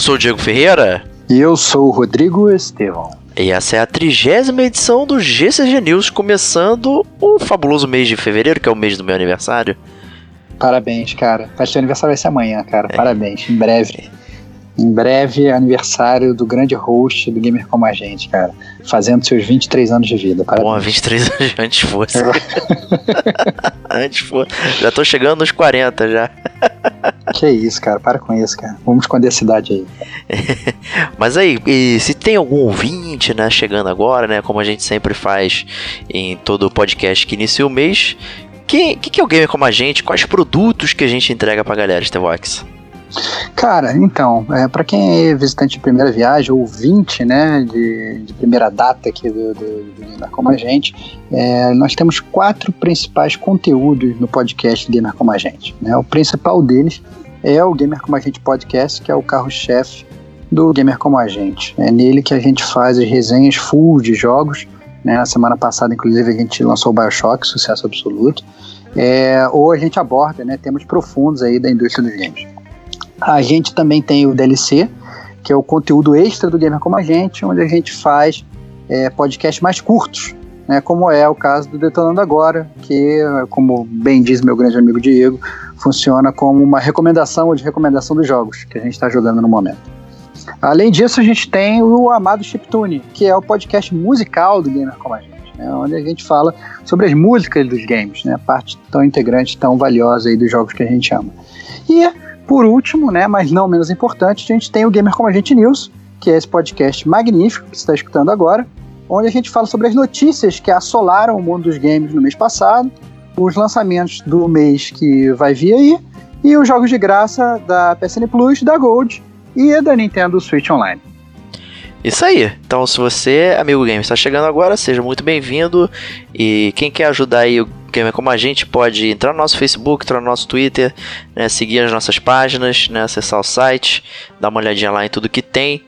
Eu sou o Diego Ferreira. E eu sou o Rodrigo Estevão. E essa é a trigésima edição do GCG News, começando o fabuloso mês de fevereiro, que é o mês do meu aniversário. Parabéns, cara. Que o aniversário vai ser amanhã, cara. É. Parabéns, em breve. Em breve, aniversário do grande host do Gamer Como a Gente, cara. Fazendo seus 23 anos de vida. Parabéns. Bom, 23 anos antes fosse. antes fosse. Já tô chegando nos 40 já. que isso, cara. Para com isso, cara. Vamos esconder a cidade aí. Mas aí, se tem algum ouvinte, né, chegando agora, né, como a gente sempre faz em todo podcast que inicia o mês, o que, que, que é o Gamer Como a Gente? Quais produtos que a gente entrega pra galera, Stevox? Cara, então, é, para quem é visitante de primeira viagem, ouvinte, né, de, de primeira data aqui do, do, do Como a Gente, é, nós temos quatro principais conteúdos no podcast Gamer Como a Gente. Né? O principal deles é o Gamer Como a Gente Podcast, que é o carro-chefe do Gamer Como a Gente. É nele que a gente faz as resenhas full de jogos. Né? Na semana passada, inclusive, a gente lançou o Bioshock, sucesso absoluto. É, ou a gente aborda né, temas profundos aí da indústria dos games. A gente também tem o DLC, que é o conteúdo extra do Gamer Como a Gente, onde a gente faz é, podcasts mais curtos, né, como é o caso do Detonando Agora, que, como bem diz meu grande amigo Diego, funciona como uma recomendação ou de recomendação dos jogos que a gente está jogando no momento. Além disso, a gente tem o amado Chiptune, que é o podcast musical do Gamer Como a Gente, né, onde a gente fala sobre as músicas dos games, né, parte tão integrante, tão valiosa aí dos jogos que a gente ama. E por último, né, mas não menos importante, a gente tem o Gamer Como a Gente News, que é esse podcast magnífico que você está escutando agora, onde a gente fala sobre as notícias que assolaram o mundo dos games no mês passado, os lançamentos do mês que vai vir aí, e os jogos de graça da PSN Plus, da Gold e da Nintendo Switch Online. Isso aí. Então, se você, amigo game, está chegando agora, seja muito bem-vindo. E quem quer ajudar aí o gamer como a gente pode entrar no nosso Facebook, entrar no nosso Twitter, né, seguir as nossas páginas, né, acessar o site, dar uma olhadinha lá em tudo que tem.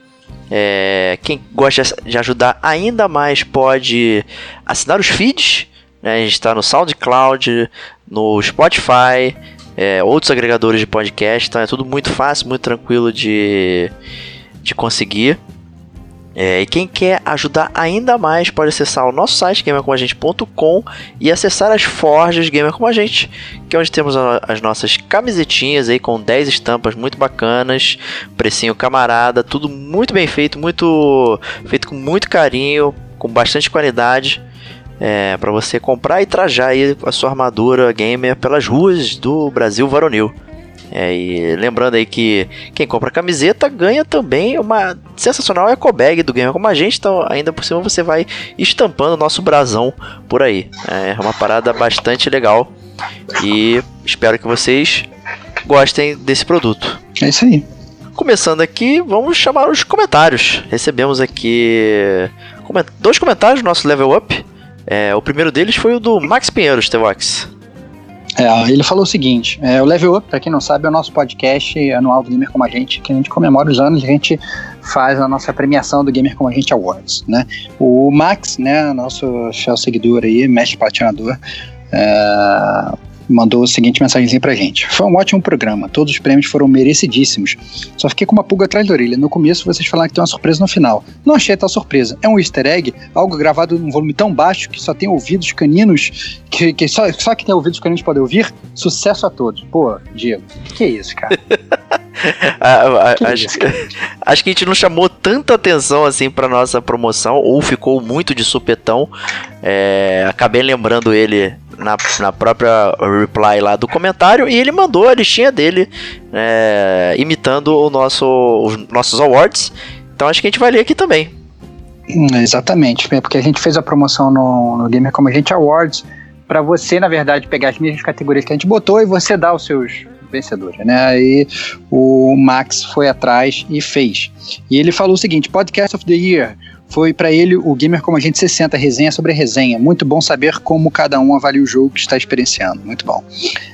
É, quem gosta de ajudar ainda mais pode assinar os feeds. Né, a gente está no SoundCloud, no Spotify, é, outros agregadores de podcast. Então é tudo muito fácil, muito tranquilo de, de conseguir. É, e quem quer ajudar ainda mais pode acessar o nosso site gamercomagente.com e acessar as forjas Gamer Como a Gente, que é onde temos as nossas camisetinhas aí com 10 estampas muito bacanas, precinho camarada, tudo muito bem feito, muito feito com muito carinho, com bastante qualidade. É, para você comprar e trajar aí a sua armadura gamer pelas ruas do Brasil varonil. É, e lembrando aí que quem compra camiseta ganha também uma sensacional eco bag do Gamer Como a gente, então ainda por cima você vai estampando o nosso brasão por aí. É uma parada bastante legal e espero que vocês gostem desse produto. É isso aí. começando aqui, vamos chamar os comentários. Recebemos aqui dois comentários do nosso level up. É, o primeiro deles foi o do Max Pinheiro, Stevox. É, ele falou o seguinte: é, o Level Up, para quem não sabe, é o nosso podcast anual do Gamer Como a Gente, que a gente comemora os anos, a gente faz a nossa premiação do Gamer Como a Gente Awards, né? O Max, né, nosso fiel seguidor aí, mestre patinador, é, mandou a seguinte mensagem pra gente. Foi um ótimo programa, todos os prêmios foram merecidíssimos. Só fiquei com uma pulga atrás da orelha. No começo vocês falaram que tem uma surpresa no final. Não achei tal surpresa. É um easter egg, algo gravado num volume tão baixo que só tem ouvidos caninos, que, que só, só que tem ouvidos caninos podem ouvir. Sucesso a todos. Pô, Diego, que isso, cara? acho, acho que a gente não chamou tanta atenção assim para nossa promoção, ou ficou muito de supetão. É, acabei lembrando ele na, na própria reply lá do comentário e ele mandou a listinha dele é, imitando o nosso, os nossos awards. Então acho que a gente vai ler aqui também. Hum, exatamente, porque a gente fez a promoção no, no Gamer Como a Gente Awards para você, na verdade, pegar as mesmas categorias que a gente botou e você dar os seus vencedores, né? Aí o Max foi atrás e fez. E ele falou o seguinte: Podcast of the Year foi para ele o Gamer Como a Gente 60, resenha sobre resenha. Muito bom saber como cada um avalia o jogo que está experienciando. Muito bom.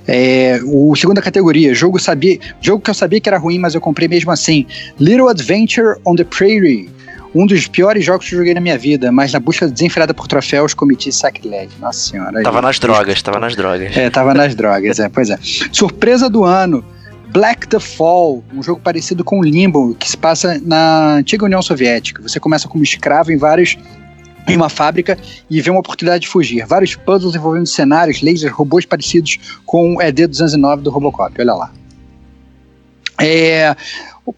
É, o segunda categoria, jogo, sabia, jogo que eu sabia que era ruim, mas eu comprei mesmo assim. Little Adventure on the Prairie. Um dos piores jogos que eu joguei na minha vida, mas na busca desenfreada por troféus cometi sacrilégio. Nossa senhora. Tava nas drogas, tava nas drogas. É, tava nas drogas, é, pois é. Surpresa do ano. Black the Fall, um jogo parecido com Limbo, que se passa na antiga União Soviética. Você começa como escravo em vários em uma fábrica e vê uma oportunidade de fugir. Vários puzzles envolvendo cenários, lasers, robôs parecidos com o ED 209 do Robocop. Olha lá. É,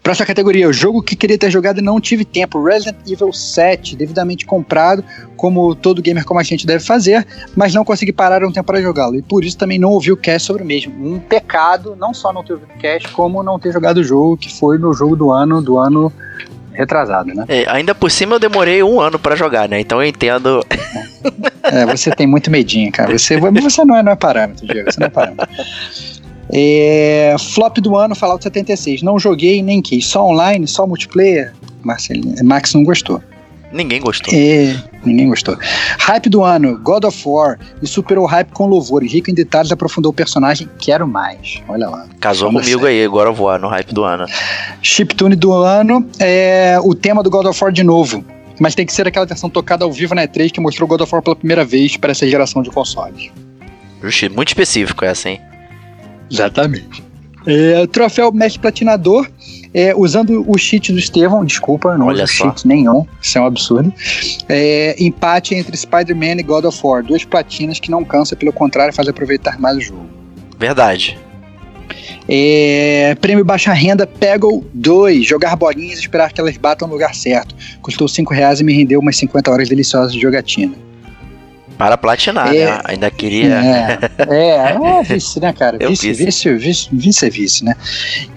para essa categoria, o jogo que queria ter jogado e não tive tempo, Resident Evil 7, devidamente comprado, como todo gamer como a gente deve fazer, mas não consegui parar um tempo para jogá-lo, e por isso também não ouvi o cast sobre o mesmo. Um pecado, não só não ter ouvido o cast, como não ter jogado o jogo, que foi no jogo do ano, do ano retrasado, né? É, ainda por cima eu demorei um ano para jogar, né? Então eu entendo. É, você tem muito medinho, cara. Você, você não, é, não é parâmetro, Diego. Você não é parâmetro. É, flop do ano, Fallout 76. Não joguei nem quis. Só online, só multiplayer. Marcelinho, Max não gostou. Ninguém gostou. É, ninguém gostou. Hype do ano, God of War. E superou o hype com louvor. Rico em detalhes, aprofundou o personagem. Quero mais. Olha lá. Casou comigo aí, God of War, no hype do ano. Chiptune do ano é o tema do God of War de novo. Mas tem que ser aquela versão tocada ao vivo na E3 que mostrou God of War pela primeira vez para essa geração de consoles. Muito específico essa, hein? Exatamente. É, troféu Mestre Platinador, é, usando o cheat do Estevão, desculpa, não uso cheat nenhum, isso é um absurdo. É, empate entre Spider-Man e God of War, duas platinas que não cansa, pelo contrário, faz aproveitar mais o jogo. Verdade. É, prêmio Baixa Renda Peggle 2, jogar bolinhas e esperar que elas batam no lugar certo. Custou 5 reais e me rendeu umas 50 horas deliciosas de jogatina. Para platinar, é, né? Ainda queria. É, é, é vice, né, cara? Vice, vice, vice, vice vice, né?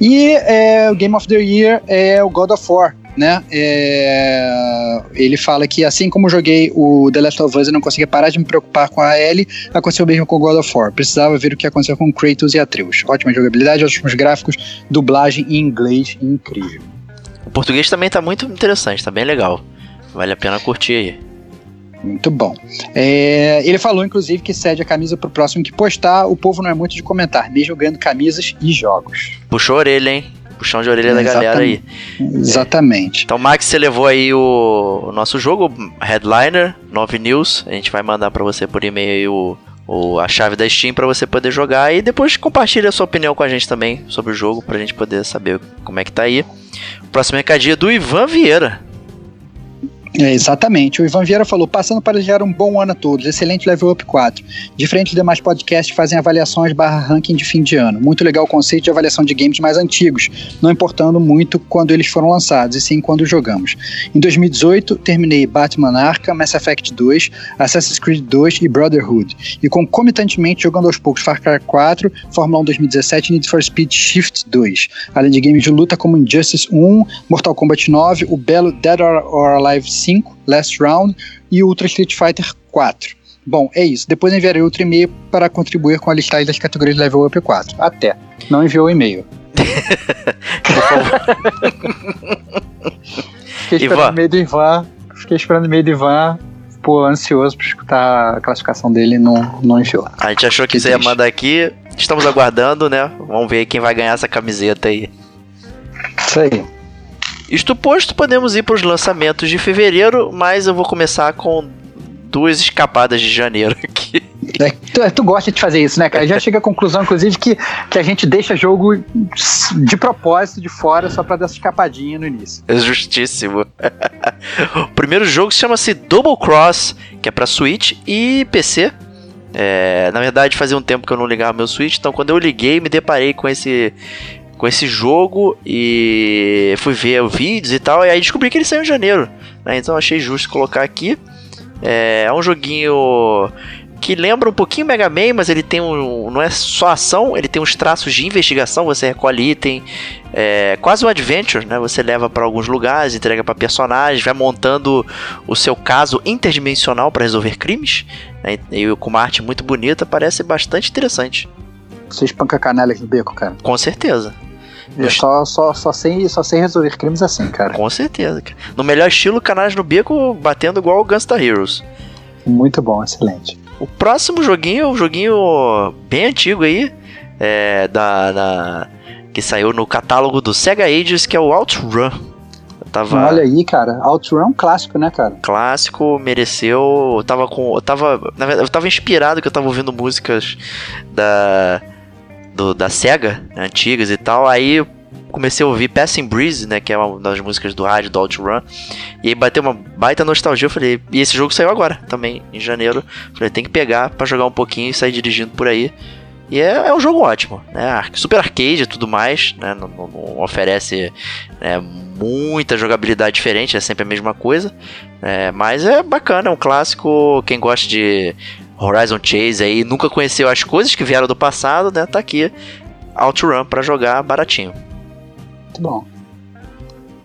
E é, o Game of the Year é o God of War. Né? É, ele fala que assim como joguei o The Last of Us e não conseguia parar de me preocupar com a Ellie, aconteceu mesmo com o God of War. Precisava ver o que aconteceu com Kratos e Atreus. Ótima jogabilidade, ótimos gráficos, dublagem em inglês incrível. O português também tá muito interessante, tá bem legal. Vale a pena curtir aí. Muito bom. É, ele falou, inclusive, que cede a camisa pro próximo que postar. O povo não é muito de comentar, mesmo ganhando camisas e jogos. Puxou a orelha, hein? Puxão de orelha é, da galera aí. Exatamente. Então, Max, você levou aí o, o nosso jogo, Headliner, 9 News. A gente vai mandar para você por e-mail o, o, a chave da Steam para você poder jogar. E depois compartilha a sua opinião com a gente também sobre o jogo, pra gente poder saber como é que tá aí. O próximo recadinho é do Ivan Vieira. É, exatamente. O Ivan Vieira falou: passando para desejar um bom ano a todos. Excelente level up 4. Diferente dos demais podcasts que fazem avaliações barra ranking de fim de ano. Muito legal o conceito de avaliação de games mais antigos, não importando muito quando eles foram lançados, e sim quando jogamos. Em 2018, terminei Batman Arkham, Mass Effect 2, Assassin's Creed 2 e Brotherhood. E concomitantemente jogando aos poucos Far Cry 4, Fórmula 1 2017 e Need for Speed Shift 2. Além de games de luta como Injustice 1, Mortal Kombat 9, o belo Dead or Alive 5, Last Round e Ultra Street Fighter 4. Bom, é isso. Depois enviarei outro e-mail para contribuir com a listagem das categorias Level Up 4. Até. Não enviou o e-mail. Fiquei esperando meio do Ivan. Fiquei esperando no meio do Ivan. Pô, ansioso pra escutar a classificação dele e não, não enfiou. A gente achou que Que você ia mandar aqui. Estamos aguardando, né? Vamos ver quem vai ganhar essa camiseta aí. Isso aí. Isto posto, podemos ir para os lançamentos de fevereiro, mas eu vou começar com duas escapadas de janeiro aqui. É, tu, tu gosta de fazer isso, né, cara? Já chega à conclusão, inclusive, que, que a gente deixa jogo de propósito de fora só pra dar essa escapadinha no início. É justíssimo. o primeiro jogo chama-se Double Cross, que é para Switch e PC. É, na verdade, fazia um tempo que eu não ligava meu Switch, então quando eu liguei, me deparei com esse com esse jogo e fui ver os vídeos e tal, e aí descobri que ele saiu em janeiro, né? Então achei justo colocar aqui. É, é um joguinho que lembra um pouquinho Mega Man, mas ele tem um. não é só ação, ele tem uns traços de investigação, você recolhe item, é quase um adventure, né? Você leva para alguns lugares, entrega para personagens, vai montando o seu caso interdimensional para resolver crimes, né? E com uma arte muito bonita, parece bastante interessante. Você espanca canalhas no beco, cara. Com certeza. Só, só, só, sei, só sei resolver crimes assim, cara. Com certeza. cara. No melhor estilo, canais no beco batendo igual o Gunstar Heroes. Muito bom, excelente. O próximo joguinho, um joguinho bem antigo aí, é, da, da- que saiu no catálogo do Sega Ages, que é o OutRun. Eu tava Olha aí, cara. Outrun é um clássico, né, cara? clássico, mereceu. Eu tava com, eu tava, na verdade, eu tava inspirado que eu tava ouvindo músicas da do, da Sega, né, antigas e tal. Aí comecei a ouvir Passing Breeze, né, que é uma das músicas do rádio do OutRun. E aí bateu uma baita nostalgia, eu falei, e esse jogo saiu agora, também em janeiro. Falei, tem que pegar pra jogar um pouquinho e sair dirigindo por aí. E é, é um jogo ótimo, né? Super arcade e tudo mais, né? Não, não- não oferece né, muita jogabilidade diferente, é sempre a mesma coisa. É, mas é bacana, é um clássico. Quem gosta de Horizon Chase aí, nunca conheceu as coisas que vieram do passado, né? Tá aqui. OutRun pra jogar baratinho. Muito bom.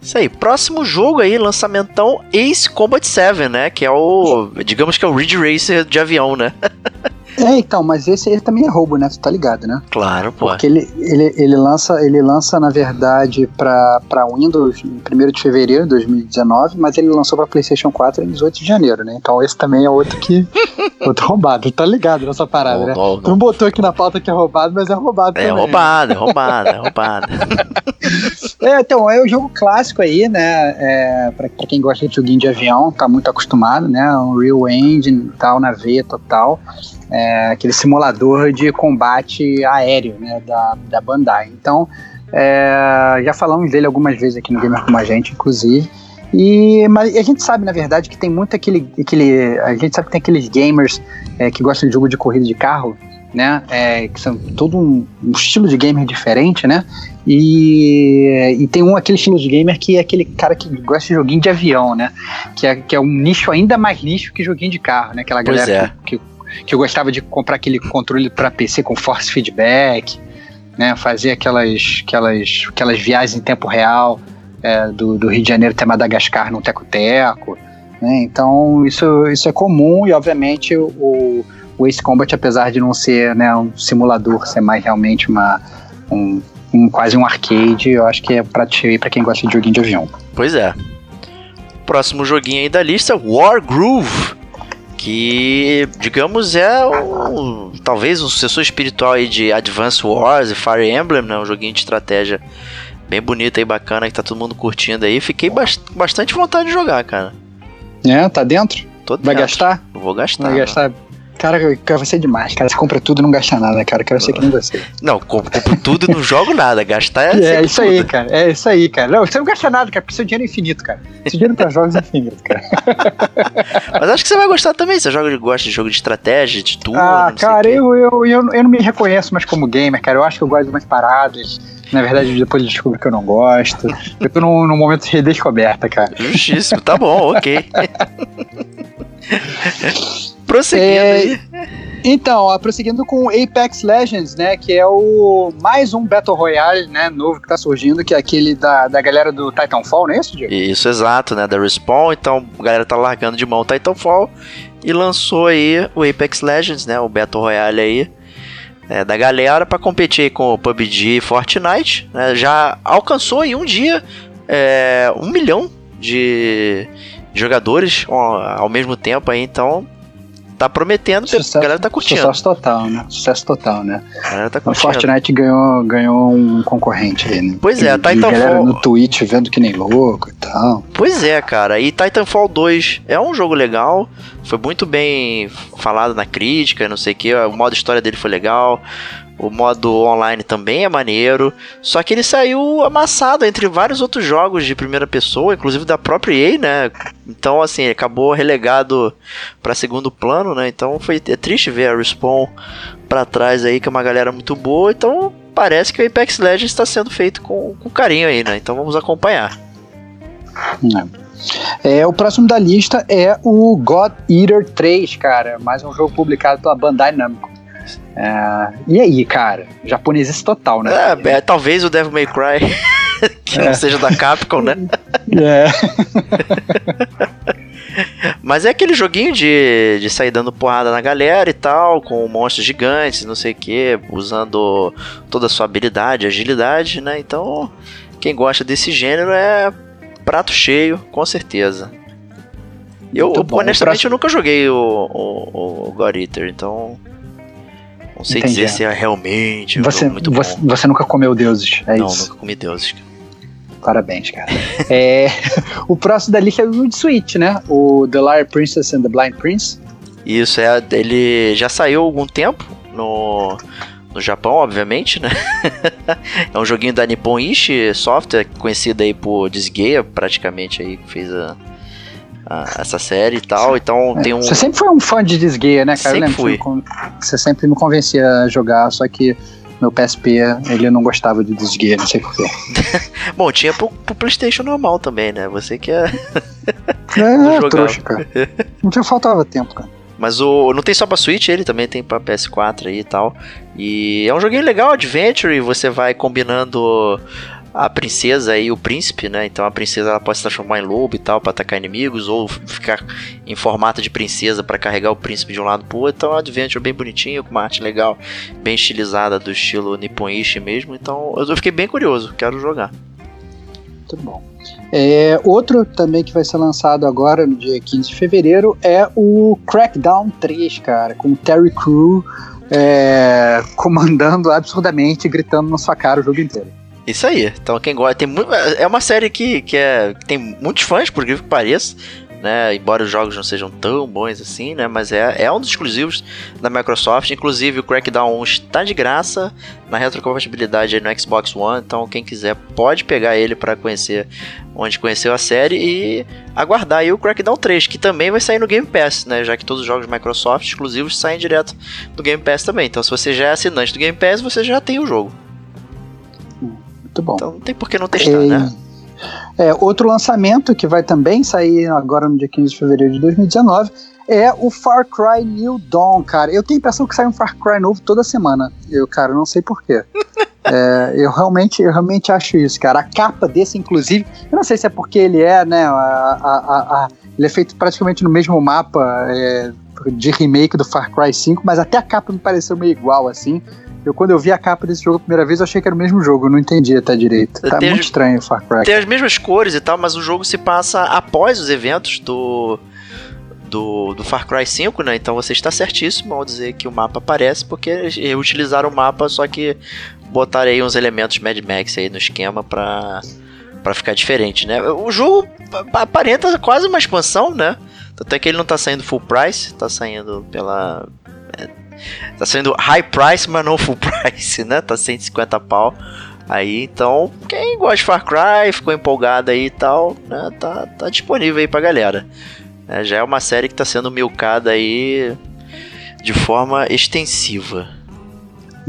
Isso aí, próximo jogo aí, lançamentão Ace Combat 7, né? Que é o. Digamos que é o Ridge Racer de avião, né? É, então, mas esse aí também é roubo, né? Tu tá ligado, né? Claro, pô. Porque ele, ele, ele, lança, ele lança, na verdade, pra, pra Windows em 1 de fevereiro de 2019, mas ele lançou pra PlayStation 4 em 18 de janeiro, né? Então esse também é outro que. outro roubado. Tá ligado nessa parada, Não, né? não, Tu não botou aqui na pauta que é roubado, mas é roubado É também. roubado, é roubado, é roubado. É, então, é o jogo clássico aí, né? É, pra, pra quem gosta de joguinho de avião, tá muito acostumado, né? Um Real Engine tal, na veia total. É, aquele simulador de combate aéreo, né? Da, da Bandai. Então, é, já falamos dele algumas vezes aqui no Gamer Como a Gente, inclusive. E, mas a gente sabe, na verdade, que tem muito aquele. aquele a gente sabe que tem aqueles gamers é, que gostam de jogo de corrida de carro, né? É, que são todo um, um estilo de gamer diferente, né? E, e tem um aquele estilo de gamer que é aquele cara que gosta de joguinho de avião, né? Que é, que é um nicho ainda mais nicho que joguinho de carro, né? Aquela galera que, que, que gostava de comprar aquele controle para PC com force feedback, né? Fazer aquelas, aquelas, aquelas viagens em tempo real é, do, do Rio de Janeiro até Madagascar num teco-teco. Né? Então isso, isso é comum e obviamente o, o Ace Combat, apesar de não ser né, um simulador, ser mais realmente uma, um, um- quase um arcade, eu acho que é pra, te- pra quem gosta de joguinho de avião. Pois é. Próximo joguinho aí da lista, War Groove. Que, digamos, é um, talvez um sucessor espiritual aí de Advance Wars e Fire Emblem, né? Um joguinho de estratégia bem bonito aí, bacana, que tá todo mundo curtindo aí. Fiquei bas- bastante vontade de jogar, cara. É, tá dentro? Tô Vai dentro. gastar? Vou gastar. Vai né? gastar. Cara, vai ser demais, cara. Você compra tudo e não gasta nada, cara. Quero ser que nem você. Não, compro, compro tudo e não jogo nada. Gastar é, É, isso aí, tudo. cara. É isso aí, cara. Não, você não gasta nada, cara, porque seu dinheiro é infinito, cara. Seu dinheiro pra jogos é infinito, cara. Mas acho que você vai gostar também. Você joga, gosta de jogo de estratégia, de turno, ah, cara, eu, eu, eu, eu não me reconheço mais como gamer, cara. Eu acho que eu gosto de umas paradas. Na verdade, depois eu descubro que eu não gosto. Eu tô num, num momento de redescoberta, cara. Justíssimo, tá bom, ok. Prosseguindo É, aí. Então, ó, prosseguindo com Apex Legends, né, que é o mais um Battle Royale, né, novo que tá surgindo, que é aquele da, da galera do Titanfall, não é isso, Diego? Isso, exato, né? Da Respawn. Então a galera tá largando de mão o Titanfall e lançou aí o Apex Legends, né? O Battle Royale aí. é, da galera para competir com o PUBG e Fortnite. Né? Já alcançou em um dia é, um milhão de jogadores ao, ao mesmo tempo aí, então tá prometendo, sucesso, a galera tá curtindo. Sucesso total, né? Sucesso total, né? A galera tá curtindo. O Fortnite ganhou, ganhou um concorrente aí, né? Pois é, Titanfall... galera no Twitch vendo que nem louco e tal. Pois é, cara. E Titanfall 2 é um jogo legal, foi muito bem falado na crítica, não sei o que, o modo história dele foi legal. O modo online também é maneiro, só que ele saiu amassado entre vários outros jogos de primeira pessoa, inclusive da própria EA, né? Então, assim, acabou relegado para segundo plano, né? Então foi é triste ver a Respawn para trás aí, que é uma galera muito boa. Então parece que o Apex Legends está sendo feito com, com carinho aí, né? Então vamos acompanhar. É. É, o próximo da lista é o God Eater 3, cara. Mais um jogo publicado pela Bandai Namco. É, e aí, cara? Japonesice total, né? É, é, talvez o Devil May Cry, que É. não seja da Capcom, né? É. Mas é aquele joguinho de, de sair dando porrada na galera e tal, com monstros gigantes, não sei o que, usando toda a sua habilidade, agilidade, né? Então, quem gosta desse gênero é prato cheio, com certeza. Eu, bom. honestamente, O eu nunca joguei o, o, o God Eater, então. Não sei Entendi. dizer se é realmente um Você, você, bom. você nunca comeu deuses, é não, isso. nunca comi deuses. Parabéns, cara. É, o próximo da lista é o de Switch, né? O The Liar Princess and the Blind Prince. Isso, é, ele já saiu há algum tempo no, no Japão, obviamente, né? é um joguinho da Nippon Ishi Software, conhecida aí por Disgaea, praticamente aí, que fez a, a- essa série e tal. Então É, tem um... Você sempre foi um fã de Disgaea, né, cara? Sempre fui. você me sempre me convencia a jogar, só que meu PSP, ele não gostava de Disgaea, não sei porquê. Bom, tinha pro, pro Playstation normal também, né? Você que é... É, jogava. trouxa, cara. Não tinha faltava tempo, cara. Mas o não tem só pra Switch, ele também tem pra PS4 aí e tal. E é um joguinho legal, adventure, e você vai combinando a princesa e o príncipe, né? Então a princesa ela pode se transformar em lobo e tal pra atacar inimigos ou ficar em formato de princesa pra carregar o príncipe de um lado pro outro. Então é um adventure bem bonitinho, com uma arte legal, bem estilizada do estilo Nipponishi mesmo. Então eu fiquei bem curioso, quero jogar. Muito bom. É, outro também que vai ser lançado agora no dia 15 de fevereiro é o Crackdown 3, cara, com o Terry Crew é, comandando absurdamente, gritando na sua cara o jogo inteiro. Isso aí. Então quem gosta tem muito, é uma série que, que, é, tem muitos fãs, por incrível que pareça, né? Embora os jogos não sejam tão bons assim, né? Mas é, é um dos exclusivos da Microsoft. Inclusive o Crackdown 1 está de graça na retrocompatibilidade no Xbox One. Então quem quiser pode pegar ele para conhecer onde conheceu a série e aguardar aí o Crackdown 3, que também vai sair no Game Pass, né? Já que todos os jogos Microsoft exclusivos saem direto do Game Pass também. Então se você já é assinante do Game Pass, você já tem o jogo. Muito bom. Então não tem por que não testar, né? É, outro lançamento que vai também sair agora no dia 15 de fevereiro de 2019 é o Far Cry New Dawn, cara. Eu tenho a impressão que sai um Far Cry novo toda semana. Eu, cara, não sei porquê. É, eu realmente, eu realmente acho isso, cara. A capa desse, inclusive, eu não sei se é porque ele é, né? a- a- a- a- ele é feito praticamente no mesmo mapa é, de remake do Far Cry 5, mas até a capa me pareceu meio igual, assim. Eu, quando eu vi a capa desse jogo a primeira vez, eu achei que era o mesmo jogo, eu não entendi até direito. Tá Tem- muito estranho o Far Cry. Tem as mesmas cores e tal, mas o jogo se passa após os eventos do, do, do Far Cry 5, né? Então você está certíssimo ao dizer que o mapa aparece, porque utilizaram o mapa, só que botaram aí uns elementos Mad Max aí no esquema pra, pra ficar diferente, né? O jogo aparenta quase uma expansão, né? Tanto é que ele não tá saindo full price, tá saindo pela. Tá saindo high price, mas não full price, né? Tá 150 pau. Aí, então, quem gosta de Far Cry, ficou empolgado aí e tal, né, tá, tá disponível aí pra galera. É, já é uma série que tá sendo milcada aí de forma extensiva.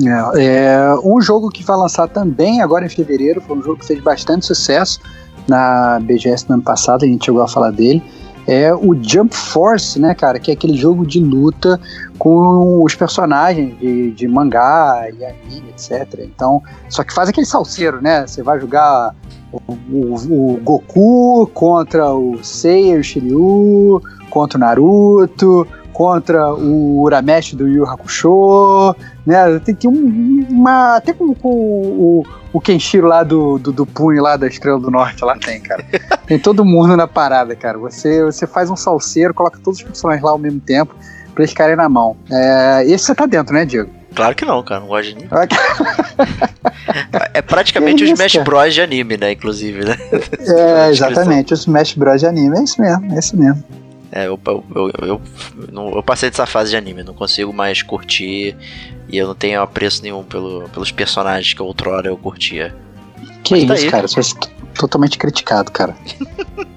É, é, um jogo que vai lançar também agora em fevereiro, foi um jogo que fez bastante sucesso na BGS no ano passado, a gente chegou a falar dele. É o Jump Force, né, cara? Que é aquele jogo de luta com os personagens de, de mangá e anime, etc. Então, só que faz aquele salseiro, né? Você vai jogar o, o- o Goku contra o Seiya, o Shiryu, contra o Naruto, contra o Uramesh do Yu Hakusho, né? Tem, tem um, uma. Até com, com o, o Kenshiro lá do, do, do punho lá da Estrela do Norte, lá tem, cara. Tem todo mundo na parada, cara. Você, você faz um salseiro, coloca todos os personagens lá ao mesmo tempo pra eles ficarem na mão. É, esse você tá dentro, né, Diego? Claro que não, cara. Não gosto de anime. é praticamente o Smash Bros de anime, né? Inclusive, né? É, exatamente. O Smash Bros de anime. É isso mesmo, é isso mesmo. É, eu, eu, eu, eu, eu passei dessa fase de anime, não consigo mais curtir e eu não tenho apreço nenhum pelo, pelos personagens que outrora eu curtia. Que Mas tá isso, tá cara, você é totalmente criticado, cara.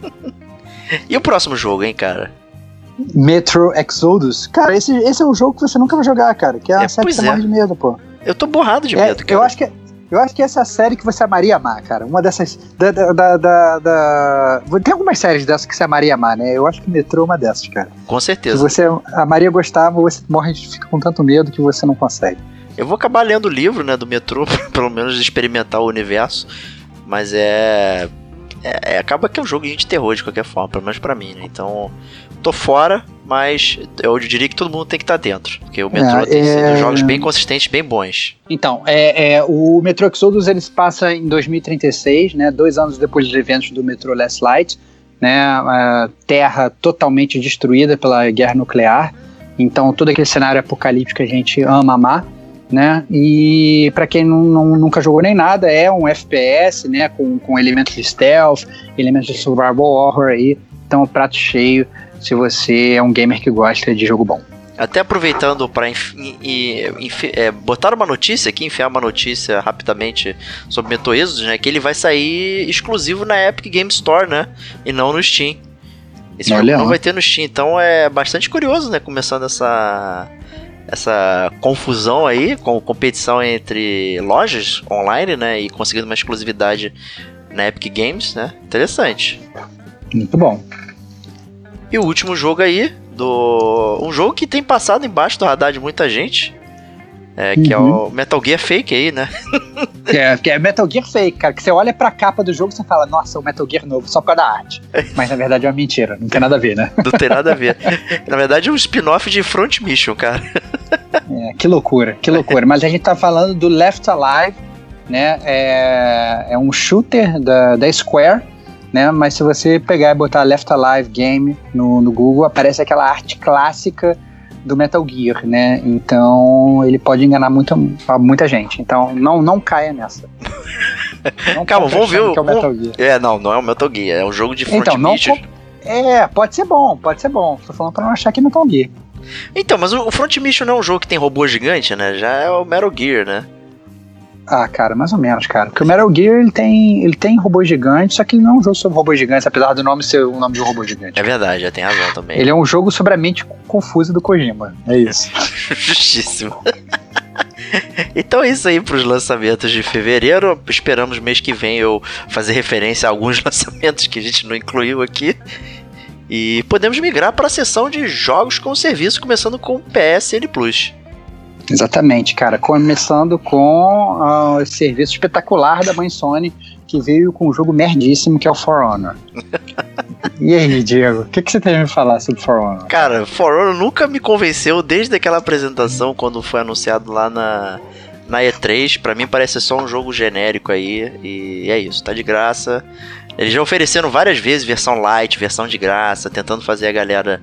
e o próximo jogo, hein, cara? Metro Exodus. Cara, esse, esse é um jogo que você nunca vai jogar, cara. Que é a é, série que você é. morre de medo, pô. Eu tô borrado de é, medo, cara. Eu acho que, eu acho que essa é a série que você amaria amar, cara. Uma dessas. Da, da, da, da, Tem algumas séries dessas que você amaria amar, né? Eu acho que Metrô é uma dessas, cara. Com certeza. Se você amaria gostar, você morre fica com tanto medo que você não consegue. Eu vou acabar lendo o livro, né, do Metrô, pelo menos experimentar o universo. Mas é é, é, acaba que é um jogo de terror de qualquer forma, pelo menos pra mim, né? Então, tô fora, mas eu diria que todo mundo tem que estar tá dentro. Porque o Metro é, tem é... jogos bem consistentes, bem bons. Então, é, é, o Metro Exodus ele se passa em 2036, né? Dois anos depois dos eventos do Metro Last Light, né? A terra totalmente destruída pela guerra nuclear. Então, todo aquele cenário apocalíptico que a gente ama amar né? E para quem não, não, nunca jogou nem nada, é um FPS, né? Com, com elementos de stealth, elementos de survival horror aí. Então, prato cheio se você é um gamer que gosta de jogo bom. Até aproveitando para é, botar uma notícia aqui, enfiar uma notícia rapidamente sobre Meto Exodus, né? Que ele vai sair exclusivo na Epic Game Store, né? E não no Steam. Esse Olha jogo não vai ter no Steam, então é bastante curioso, né? Começando essa essa confusão aí, com competição entre lojas online, né, e conseguindo uma exclusividade na Epic Games, né? Interessante. Muito bom. E o último jogo aí do um jogo que tem passado embaixo do radar de muita gente, é, que uhum. é o uhum. Metal Gear Fake aí, né? é, que é Metal Gear Fake, cara. Que você olha pra capa do jogo e você fala, nossa, é o Metal Gear novo, só por causa da arte. Mas na verdade é uma mentira, não tem nada a ver, né? Não tem nada a ver. na verdade é um spin-off de Front Mission, cara. é, que loucura, que loucura. Mas a gente tá falando do Left Alive, né? É, é um shooter da, da Square. Né? Mas se você pegar e botar Left Alive Game no, no Google, aparece aquela arte clássica do Metal Gear, né? Então ele pode enganar muita, muita gente. Então não, não caia nessa. Não Calma, vamos ver o. É, o Metal Gear. é, não, não é o Metal Gear, é um jogo de front então, não É, pode ser bom, pode ser bom. Tô falando pra não achar que é Metal Gear. Então, mas o Front Mission não é um jogo que tem robô gigante, né? Já é o Metal Gear, né? Ah, cara, mais ou menos, cara. Porque o Metal Gear ele tem, ele tem robô gigante, só que ele não é um jogo sobre robô gigante, apesar do nome ser o nome de um robô gigante. É verdade, já tem razão também. Ele é um jogo sobre a mente confusa do Kojima. É isso. Justíssimo. então é isso aí para os lançamentos de fevereiro. Esperamos mês que vem eu fazer referência a alguns lançamentos que a gente não incluiu aqui. E podemos migrar para a seção de jogos com serviço, começando com o PSN Plus. Exatamente, cara. Começando com uh, esse serviço espetacular da mãe Sony, que veio com um jogo merdíssimo que é o For Honor. e aí, Diego, o que, que você tem a me falar sobre For Honor? Cara, For Honor nunca me convenceu desde aquela apresentação, quando foi anunciado lá na, na E3. Pra mim parece só um jogo genérico aí, e é isso, tá de graça. Eles já ofereceram várias vezes versão light, versão de graça, tentando fazer a galera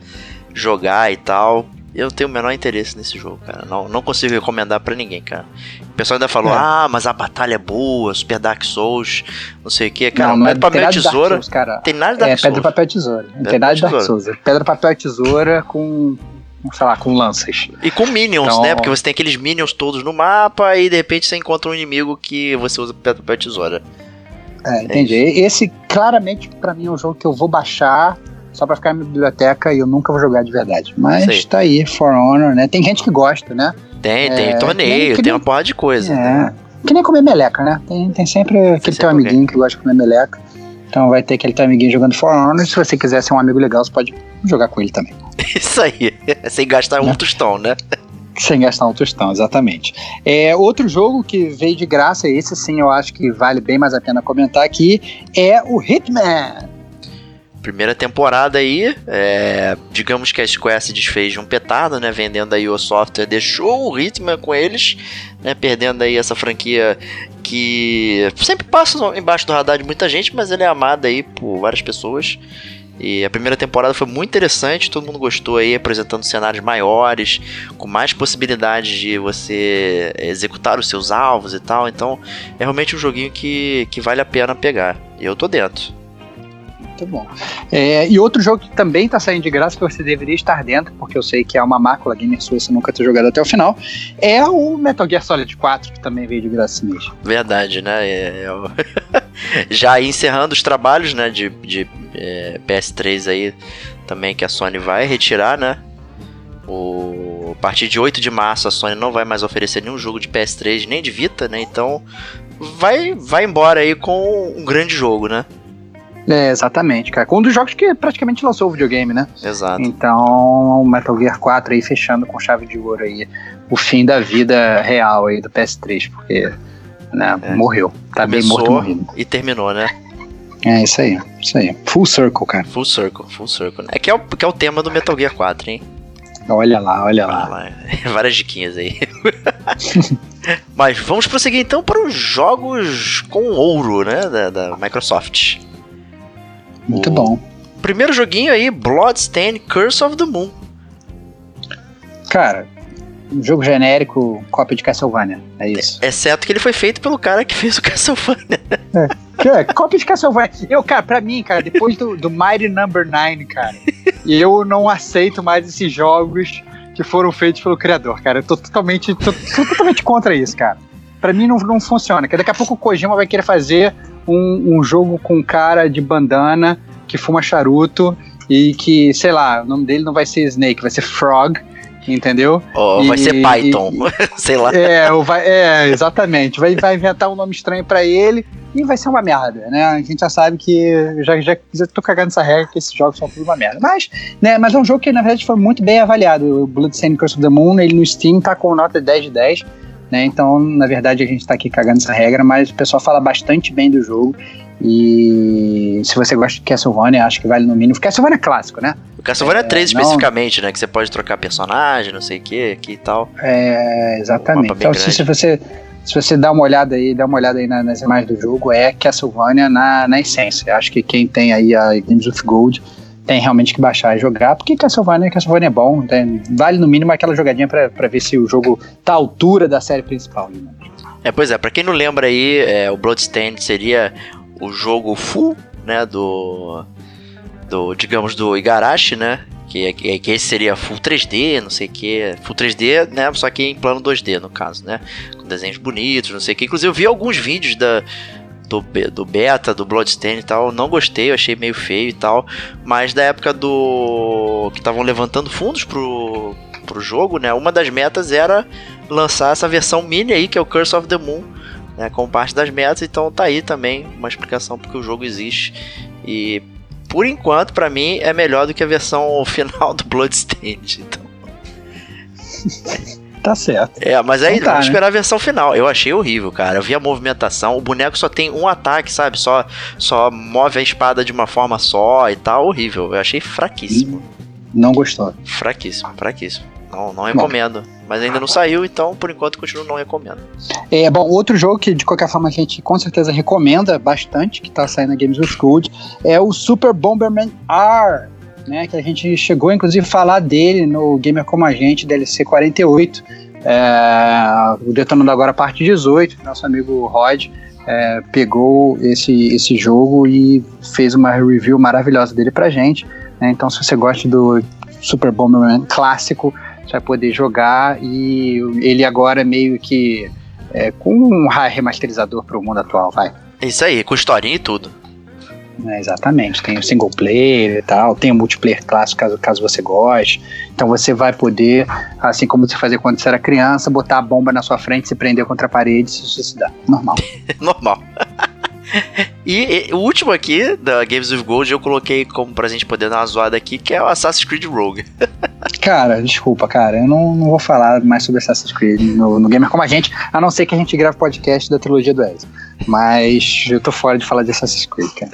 jogar e tal eu tenho o menor interesse nesse jogo, cara. Não, não consigo recomendar para ninguém, cara. O pessoal ainda falou, é. ah, mas a batalha é boa, Super Dark Souls, não sei o que. Cara, não, pedra, papel, tesoura. Souls, cara. Tem nada de Dark é, Souls. Pedra, papel, tesoura. Não tem nada de Dark Souls. É pedra, papel, tesoura com sei lá, com lanças. E com minions, então, né? Porque você tem aqueles minions todos no mapa e de repente você encontra um inimigo que você usa pedra, papel, tesoura. É, entendi. É Esse claramente para mim é um jogo que eu vou baixar só pra ficar na biblioteca e eu nunca vou jogar de verdade. Mas Sei. tá aí, For Honor, né? Tem gente que gosta, né? Tem, tem é, torneio, tem nem, uma porra de coisa. É, né? que nem comer meleca, né? Tem, tem sempre aquele teu amiguinho que gosta de comer meleca. Então vai ter aquele teu amiguinho jogando For Honor. Se você quiser ser um amigo legal, você pode jogar com ele também. Isso aí, sem gastar um tostão, né? Sem gastar um tostão, exatamente. É, outro jogo que veio de graça, esse sim eu acho que vale bem mais a pena comentar aqui, é o Hitman. Primeira temporada aí, é, digamos que a Square se desfez de um petardo, né? Vendendo aí o software, deixou o ritmo com eles, né? Perdendo aí essa franquia que sempre passa embaixo do radar de muita gente, mas ele é amado aí por várias pessoas. E a primeira temporada foi muito interessante, todo mundo gostou aí, apresentando cenários maiores, com mais possibilidades de você executar os seus alvos e tal. Então, é realmente um joguinho que, que vale a pena pegar. E eu tô dentro. Muito bom. É, e outro jogo que também está saindo de graça, que você deveria estar dentro, porque eu sei que é uma mácula gamer sua, você nunca ter jogado até o final, é o Metal Gear Solid 4, que também veio de graça mesmo. Verdade, né? É, é Já encerrando os trabalhos né, de, de é, PS3 aí, também que a Sony vai retirar, né? O, a partir de 8 de março a Sony não vai mais oferecer nenhum jogo de PS3 nem de Vita, né? Então vai, vai embora aí com um grande jogo, né? É, exatamente, cara. Um dos jogos que praticamente lançou o videogame, né? Exato. Então, o Metal Gear 4 aí fechando com chave de ouro aí o fim da vida real aí do PS3, porque né, é. morreu. Tá bem morto morrido. E terminou, né? É, isso aí, isso aí. Full circle, cara. Full circle, full circle. É que é o, que é o tema do Metal Gear 4, hein? Olha lá, olha lá. lá. Várias diquinhas aí. Mas vamos prosseguir então para os jogos com ouro, né? Da, da Microsoft. Muito o bom. Primeiro joguinho aí, Bloodstained Curse of the Moon. Cara, um jogo genérico, cópia de Castlevania. É isso. É, exceto que ele foi feito pelo cara que fez o Castlevania. É, é cópia de Castlevania. Eu, cara, pra mim, cara, depois do, do Mighty Number no. 9, cara, eu não aceito mais esses jogos que foram feitos pelo criador, cara. Eu tô totalmente, tô, tô totalmente contra isso, cara. Pra mim não, não funciona. Porque daqui a pouco o Kojima vai querer fazer um, um jogo com cara de bandana que fuma charuto e que, sei lá, o nome dele não vai ser Snake, vai ser Frog, entendeu? Ou oh, vai ser Python, e, sei lá. É, vai, é, exatamente. Vai, vai inventar um nome estranho para ele e vai ser uma merda, né? A gente já sabe que já, já, já tô cagando essa regra que esses jogos são tudo uma merda. Mas, né, mas é um jogo que na verdade foi muito bem avaliado. O Bloodstained Curse of the Moon, ele no Steam tá com nota 10 de 10 né? Então, na verdade, a gente está aqui cagando essa regra, mas o pessoal fala bastante bem do jogo. E se você gosta de Castlevania, acho que vale no mínimo. Castlevania é clássico, né? O Castlevania é, 3 não... especificamente, né? Que você pode trocar personagem, não sei o que, aqui e tal. É, exatamente. Então, se, se, você se você dá uma olhada aí, dá uma olhada aí nas imagens do jogo, é Castlevania na, na essência. Acho que quem tem aí a Games of Gold tem realmente que baixar e jogar, porque Castlevania, Castlevania é bom, tem, vale no mínimo aquela jogadinha para ver se o jogo tá à altura da série principal. Né? É, pois é, pra quem não lembra aí, é, o Bloodstained seria o jogo full, né, do, do digamos, do Igarashi, né, que, que, que esse seria full 3D, não sei o que, full 3D, né, só que em plano 2D, no caso, né, com desenhos bonitos, não sei o que, inclusive eu vi alguns vídeos da do, do beta, do Bloodstained e tal, não gostei, eu achei meio feio e tal, mas da época do que estavam levantando fundos pro, pro jogo, né, uma das metas era lançar essa versão mini aí, que é o Curse of the Moon, né, como parte das metas, então tá aí também uma explicação porque o jogo existe e por enquanto, para mim, é melhor do que a versão final do Bloodstained. Então. Tá certo. É, mas aí então tá, vamos né? esperar a versão final. Eu achei horrível, cara. Eu vi a movimentação. O boneco só tem um ataque, sabe? Só, só move a espada de uma forma só e tal. Horrível. Eu achei fraquíssimo. Não gostou. Fraquíssimo, fraquíssimo. Não, não recomendo. Bom. Mas ainda não saiu, então por enquanto continuo não recomendo. É, bom, outro jogo que de qualquer forma a gente com certeza recomenda bastante, que tá saindo na Games with Gold, é o Super Bomberman R né? Que a gente chegou, inclusive, a falar dele no Gamer Como a Gente, DLC 48. É, o Detonando Agora, parte 18. Nosso amigo Rod é, pegou esse, esse jogo e fez uma review maravilhosa dele pra gente. Né? Então, se você gosta do Super Bomberman clássico, você vai poder jogar. E ele agora meio que é, com um remasterizador pro mundo atual, vai. Isso aí, com historinha e tudo. É, exatamente, tem o single player e tal, tem o multiplayer clássico caso, caso você goste. Então você vai poder, assim como você fazia quando você era criança, botar a bomba na sua frente, se prender contra a parede e se suicidar. Normal. Normal. E, e, o último aqui, da Games of Gold, eu coloquei como pra gente poder dar uma zoada aqui, que é o Assassin's Creed Rogue. cara, desculpa, cara, eu não, não vou falar mais sobre Assassin's Creed no, no Gamer como a gente, a não ser que a gente grave podcast da trilogia do Ezio. Mas eu tô fora de falar de Assassin's Creed, cara.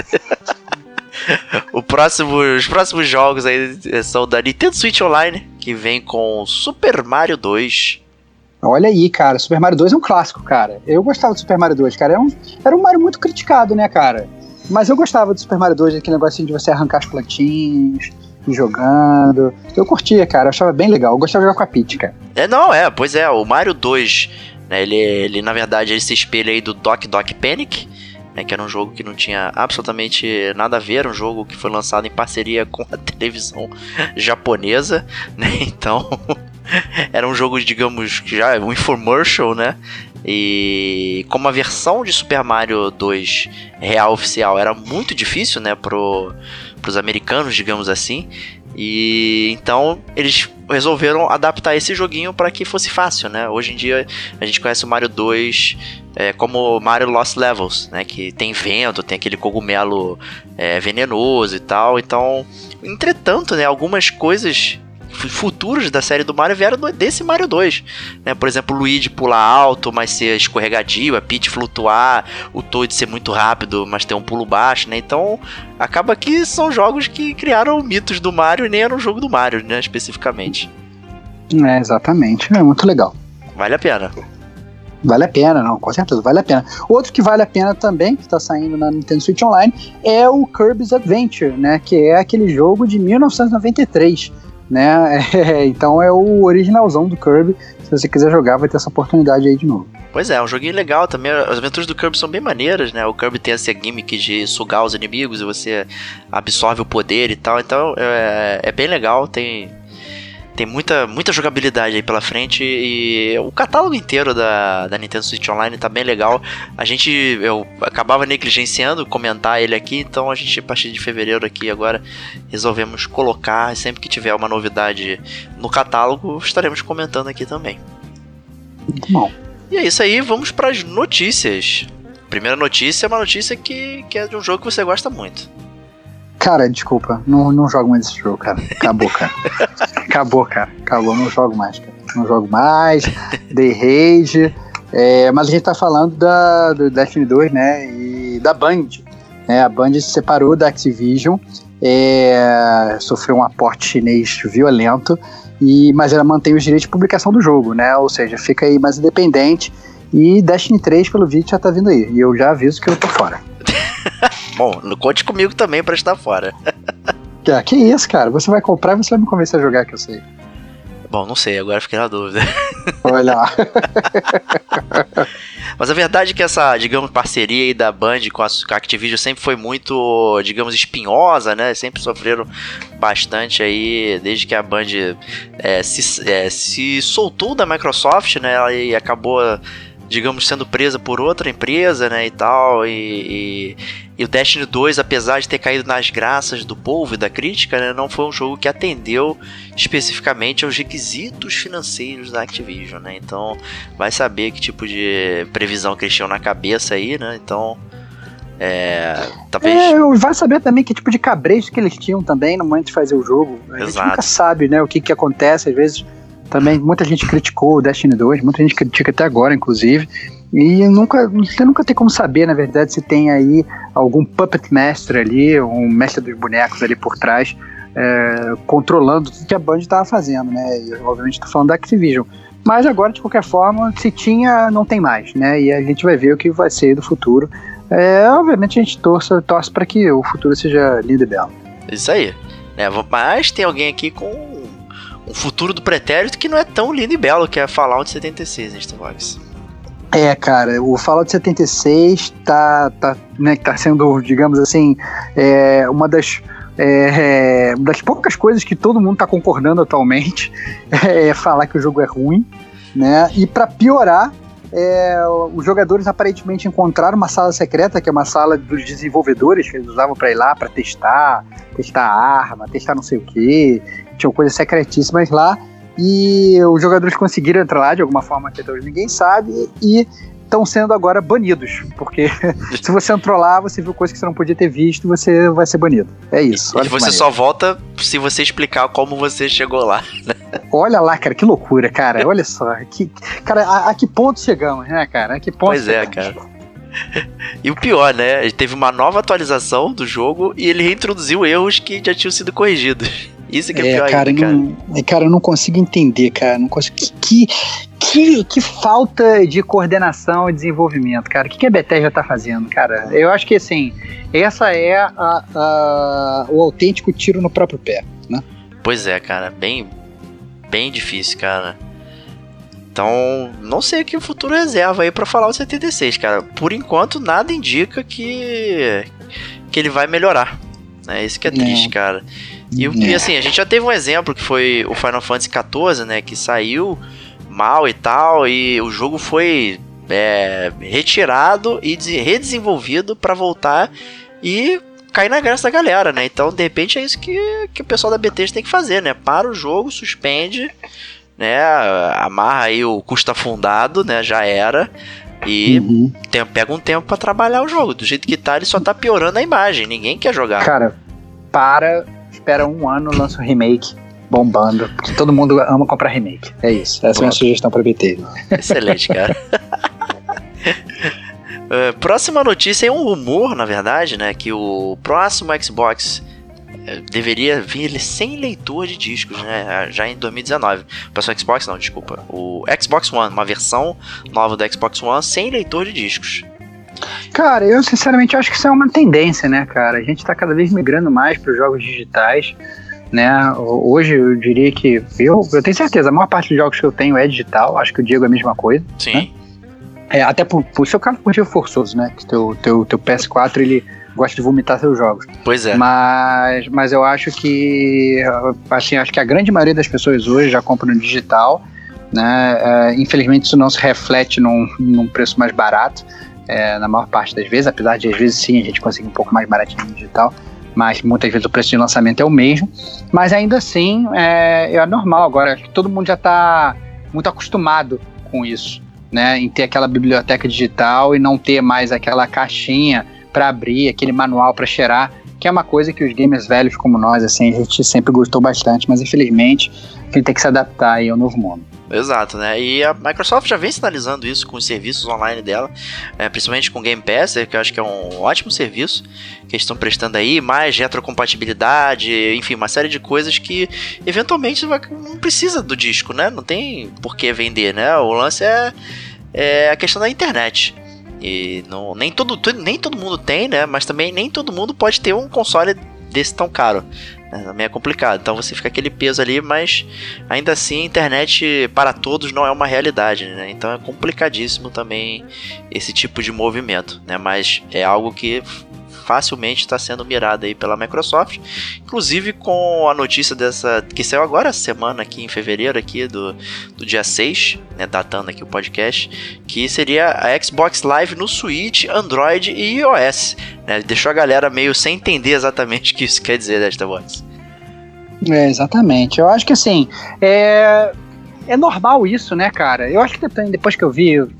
o próximo, os próximos jogos aí são da Nintendo Switch Online, que vem com Super Mario 2. Olha aí, cara, Super Mario 2 é um clássico, cara. Eu gostava do Super Mario 2, cara. Era um, era um Mario muito criticado, né, cara? Mas eu gostava do Super Mario 2, aquele negocinho de você arrancar as plantinhas, jogando. Eu curtia, cara, eu achava bem legal. Eu gostava de jogar com a Peach, cara. É, não, é, pois é, o Mario 2, né, ele, ele na verdade ele se espelha aí do Doc Doc Panic, né, que era um jogo que não tinha absolutamente nada a ver, um jogo que foi lançado em parceria com a televisão japonesa, né, então era um jogo, digamos, já um infomercial, né, e como a versão de Super Mario 2 real oficial era muito difícil, né, pro, pros americanos, digamos assim, e então eles resolveram adaptar esse joguinho para que fosse fácil, né? Hoje em dia a gente conhece o Mario 2 é, como Mario Lost Levels, né? Que tem vento, tem aquele cogumelo é, venenoso e tal. Então, entretanto, né? Algumas coisas futuros da série do Mario vieram desse Mario 2. Né? Por exemplo, o Luigi pular alto, mas ser escorregadio, a Peach flutuar, o Toad ser muito rápido, mas ter um pulo baixo, né? Então, acaba que são jogos que criaram mitos do Mario e nem era um jogo do Mario, né? Especificamente. É, exatamente. É muito legal. Vale a pena. Vale a pena, não, com certeza, vale a pena. Outro que vale a pena também, que está saindo na Nintendo Switch Online, é o Kirby's Adventure, né? Que é aquele jogo de 1993 né? É, então é o originalzão do Kirby. Se você quiser jogar, vai ter essa oportunidade aí de novo. Pois é, é um joguinho legal também. As aventuras do Kirby são bem maneiras, né? O Kirby tem essa gimmick de sugar os inimigos e você absorve o poder e tal. Então é, é bem legal. Tem tem muita, muita jogabilidade aí pela frente e o catálogo inteiro da, da Nintendo Switch Online tá bem legal. A gente, eu acabava negligenciando comentar ele aqui, então a gente, a partir de fevereiro aqui agora, resolvemos colocar, sempre que tiver uma novidade no catálogo, estaremos comentando aqui também. Muito bom. E é isso aí, vamos para as notícias. Primeira notícia é uma notícia que, que é de um jogo que você gosta muito. Cara, desculpa, não, não jogo mais esse jogo, cara. Acabou, cara. Acabou, cara. Acabou, não jogo mais, cara. Não jogo mais. Dei rage. É, mas a gente tá falando da, do Destiny 2, né? E da Band. Né, a Band se separou da Activision. É, sofreu um aporte chinês violento. E, mas ela mantém os direitos de publicação do jogo, né? Ou seja, fica aí mais independente. E Destiny 3, pelo vídeo, já tá vindo aí. E eu já aviso que eu tô fora. Bom, conte comigo também para estar fora. ah, que isso, cara? Você vai comprar e você vai me convencer a jogar, que eu sei. Bom, não sei, agora fiquei na dúvida. Olha lá. Mas a verdade é que essa, digamos, parceria aí da Band com a, Activision sempre foi muito, digamos, espinhosa, né? Sempre sofreram bastante aí, desde que a Band é, se, é, se soltou da Microsoft, né? E acabou digamos, sendo presa por outra empresa, né, e tal, e, e, e, o Destiny 2, apesar de ter caído nas graças do povo e da crítica, né, não foi um jogo que atendeu especificamente aos requisitos financeiros da Activision, né, então vai saber que tipo de previsão que eles tinham na cabeça aí, né, então... É, talvez... É, vai saber também que tipo de cabresto que eles tinham também no momento de fazer o jogo. A Exato. gente nunca sabe, né, o que que acontece, às vezes também muita gente criticou o Destiny 2, muita gente critica até agora, inclusive. E nunca, você nunca tem como saber, na verdade, se tem aí algum puppet master ali, um mestre dos bonecos ali por trás, é, controlando tudo que a Band estava fazendo, né? E, obviamente estou falando da Activision. Mas agora, de qualquer forma, se tinha, não tem mais, né? E a gente vai ver o que vai ser do futuro. É, obviamente a gente torce, torce para que o futuro seja lindo e belo. Isso aí. É, mas tem alguém aqui com um futuro do pretérito que não é tão lindo e belo, que é Fallout 76, hein, Starbucks. É, cara, o Fallout 76 tá, tá, né, tá sendo, digamos assim, é, uma das é, é, das poucas coisas que todo mundo tá concordando atualmente é falar que o jogo é ruim, né? E para piorar, é, os jogadores aparentemente encontraram uma sala secreta, que é uma sala dos desenvolvedores que eles usavam para ir lá para testar, testar arma, testar não sei o que, tinham coisas secretíssimas lá. E os jogadores conseguiram entrar lá de alguma forma que até hoje ninguém sabe. E estão sendo agora banidos. Porque se você entrou lá, você viu coisas que você não podia ter visto, você vai ser banido. É isso. E você só volta se você explicar como você chegou lá. Né? Olha lá, cara, que loucura, cara. Olha só. Que, cara, a, a, que ponto chegamos, né, cara? A que ponto pois é, chegamos? é, cara. E o pior, né? Teve uma nova atualização do jogo e ele reintroduziu erros que já tinham sido corrigidos. Isso que é, é pior cara, ainda, cara. Não, cara, eu não consigo entender, cara. Não consigo. Que, que, que falta de coordenação e desenvolvimento, cara. O que, que a Bethesda tá fazendo, cara? Eu acho que, assim, essa é a, a, o autêntico tiro no próprio pé, né? Pois é, cara. Bem, bem difícil, cara. Então, não sei o que o futuro reserva aí para falar o 76, cara. Por enquanto, nada indica que que ele vai melhorar. É isso que é triste, cara. E, e, assim, a gente já teve um exemplo que foi o Final Fantasy XIV, né? Que saiu mal e tal, e o jogo foi é, retirado e redesenvolvido para voltar e cair na graça da galera, né? Então, de repente, é isso que, que o pessoal da BT tem que fazer, né? Para o jogo, suspende né? Amarra aí o custo afundado, né? Já era. E uhum. tem, pega um tempo para trabalhar o jogo. Do jeito que tá, ele só tá piorando a imagem. Ninguém quer jogar. Cara, para, espera um ano, lança um remake bombando. Porque todo mundo ama comprar remake. É isso. Essa Pronto. é a minha sugestão pra BT. Excelente, cara. uh, próxima notícia é um rumor, na verdade, né? Que o próximo Xbox é, deveria vir sem leitor de discos, né? Já em 2019. Para o Xbox, não, desculpa. O Xbox One, uma versão nova do Xbox One sem leitor de discos. Cara, eu sinceramente acho que isso é uma tendência, né, cara? A gente está cada vez migrando mais para os jogos digitais, né? Hoje eu diria que eu, eu tenho certeza, a maior parte dos jogos que eu tenho é digital. Acho que o Diego é a mesma coisa. Sim. Né? É, até por, por seu caso, por motivo forçoso, né? Que teu, teu, teu PS4 ele gosta de vomitar seus jogos. Pois é. Mas, mas eu acho que assim, acho que a grande maioria das pessoas hoje já compra no digital. Né? É, infelizmente isso não se reflete num, num preço mais barato. É, na maior parte das vezes, apesar de às vezes sim a gente conseguir um pouco mais baratinho no digital, mas muitas vezes o preço de lançamento é o mesmo. Mas ainda assim é, é normal agora, acho que todo mundo já está muito acostumado com isso, né? Em ter aquela biblioteca digital e não ter mais aquela caixinha para abrir, aquele manual para cheirar, que é uma coisa que os gamers velhos como nós, assim, a gente sempre gostou bastante, mas infelizmente a gente tem que se adaptar aí ao novo mundo. Exato, né? E a Microsoft já vem sinalizando isso com os serviços online dela, é, principalmente com o Game Pass, que eu acho que é um ótimo serviço que eles estão prestando aí, mais retrocompatibilidade, enfim, uma série de coisas que eventualmente não precisa do disco, né? Não tem por que vender, né? O lance é, é a questão da internet. E não, nem, todo, nem todo mundo tem, né? Mas também nem todo mundo pode ter um console desse tão caro. Né? Também é complicado. Então você fica aquele peso ali, mas ainda assim, internet para todos não é uma realidade, né? Então é complicadíssimo também esse tipo de movimento, né? Mas é algo que facilmente está sendo mirada aí pela Microsoft, inclusive com a notícia dessa que saiu agora semana aqui em fevereiro aqui do, do dia 6, né, datando aqui o podcast, que seria a Xbox Live no Switch, Android e iOS, né? Deixou a galera meio sem entender exatamente o que isso quer dizer desta voz. É, exatamente. Eu acho que assim, é, é normal isso, né, cara? Eu acho que depois que eu vi o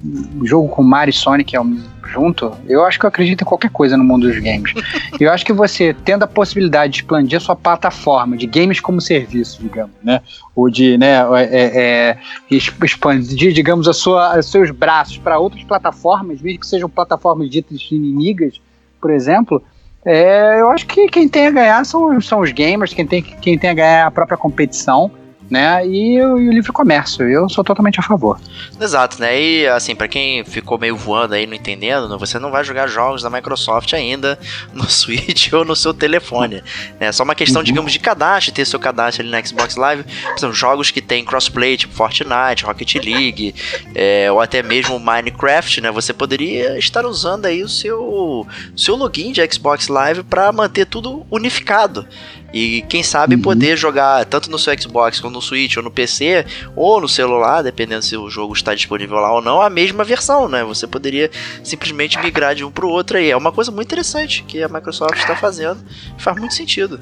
jogo com Mario e Sonic, é junto, eu acho que eu acredito em qualquer coisa no mundo dos games. eu acho que você, tendo a possibilidade de expandir a sua plataforma de games como serviço, digamos, né? Ou de, né, é, é, expandir, digamos, a sua, os seus braços para outras plataformas, mesmo que sejam plataformas ditas inimigas, por exemplo, é, eu acho que quem tem a ganhar são, são os gamers, quem tem, quem tem a ganhar é a própria competição né? E, e, o livre comércio, eu sou totalmente a favor. Exato, né? E assim, para quem ficou meio voando aí, não entendendo, você não vai jogar jogos da Microsoft ainda no Switch ou no seu telefone. É só uma questão, uhum. digamos, de cadastro, ter seu cadastro ali na Xbox Live. São jogos que tem crossplay, tipo Fortnite, Rocket League, é, ou até mesmo Minecraft, né? Você poderia estar usando aí o seu, seu login de Xbox Live para manter tudo unificado. E quem sabe uhum. poder jogar tanto no seu Xbox, como no Switch, ou no PC, ou no celular, dependendo se o jogo está disponível lá ou não, a mesma versão, né? Você poderia simplesmente migrar de um para o outro aí. É uma coisa muito interessante que a Microsoft está fazendo. Faz muito sentido.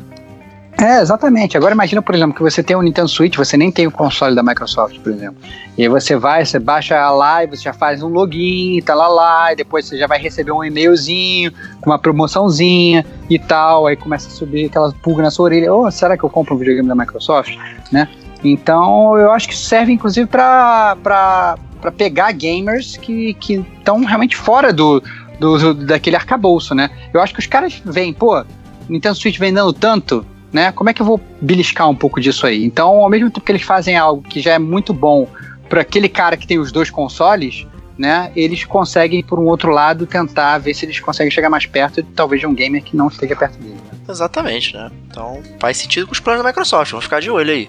É, exatamente. Agora imagina, por exemplo, que você tem um Nintendo Switch, você nem tem o console da Microsoft, por exemplo. E aí você vai, você baixa lá e você já faz um login, tá lá lá, e depois você já vai receber um e-mailzinho com uma promoçãozinha e tal, aí começa a subir aquela pulga na sua orelha. Oh, será que eu compro um videogame da Microsoft? Né? Então, eu acho que serve inclusive para pegar gamers que estão realmente fora do, do, daquele arcabouço, né? Eu acho que os caras veem, pô, Nintendo Switch vendendo tanto, né? Como é que eu vou beliscar um pouco disso aí? Então, ao mesmo tempo que eles fazem algo que já é muito bom para aquele cara que tem os dois consoles, né? Eles conseguem, por um outro lado, tentar ver se eles conseguem chegar mais perto talvez de um gamer que não esteja perto dele. Exatamente, né? Então faz sentido com os planos da Microsoft. Vamos ficar de olho aí.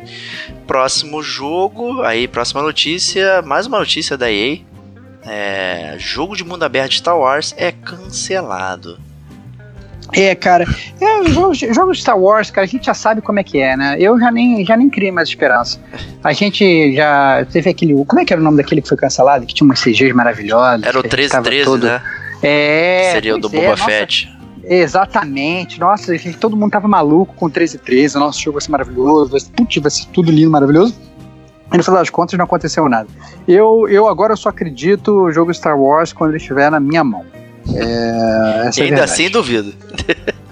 Próximo jogo, aí, próxima notícia, mais uma notícia da EA. É, jogo de mundo aberto de Star Wars é cancelado. É, cara, é, jogos, Star Wars, cara, a gente já sabe como é que é, né? Eu já nem, já nem criei mais esperança. A gente já teve aquele. Como é que era o nome daquele que foi cancelado? Que tinha umas CGs maravilhosas. Era o 1313, todo... né? É. Seria o do é, Boba Fett. Exatamente. Nossa, todo mundo tava maluco com 1313. Nosso jogo vai ser maravilhoso. Vai ser, putz, vai ser tudo lindo, maravilhoso. E no final das contas não aconteceu nada. Eu, eu agora só acredito o jogo Star Wars quando ele estiver na minha mão. É, e ainda é assim duvido.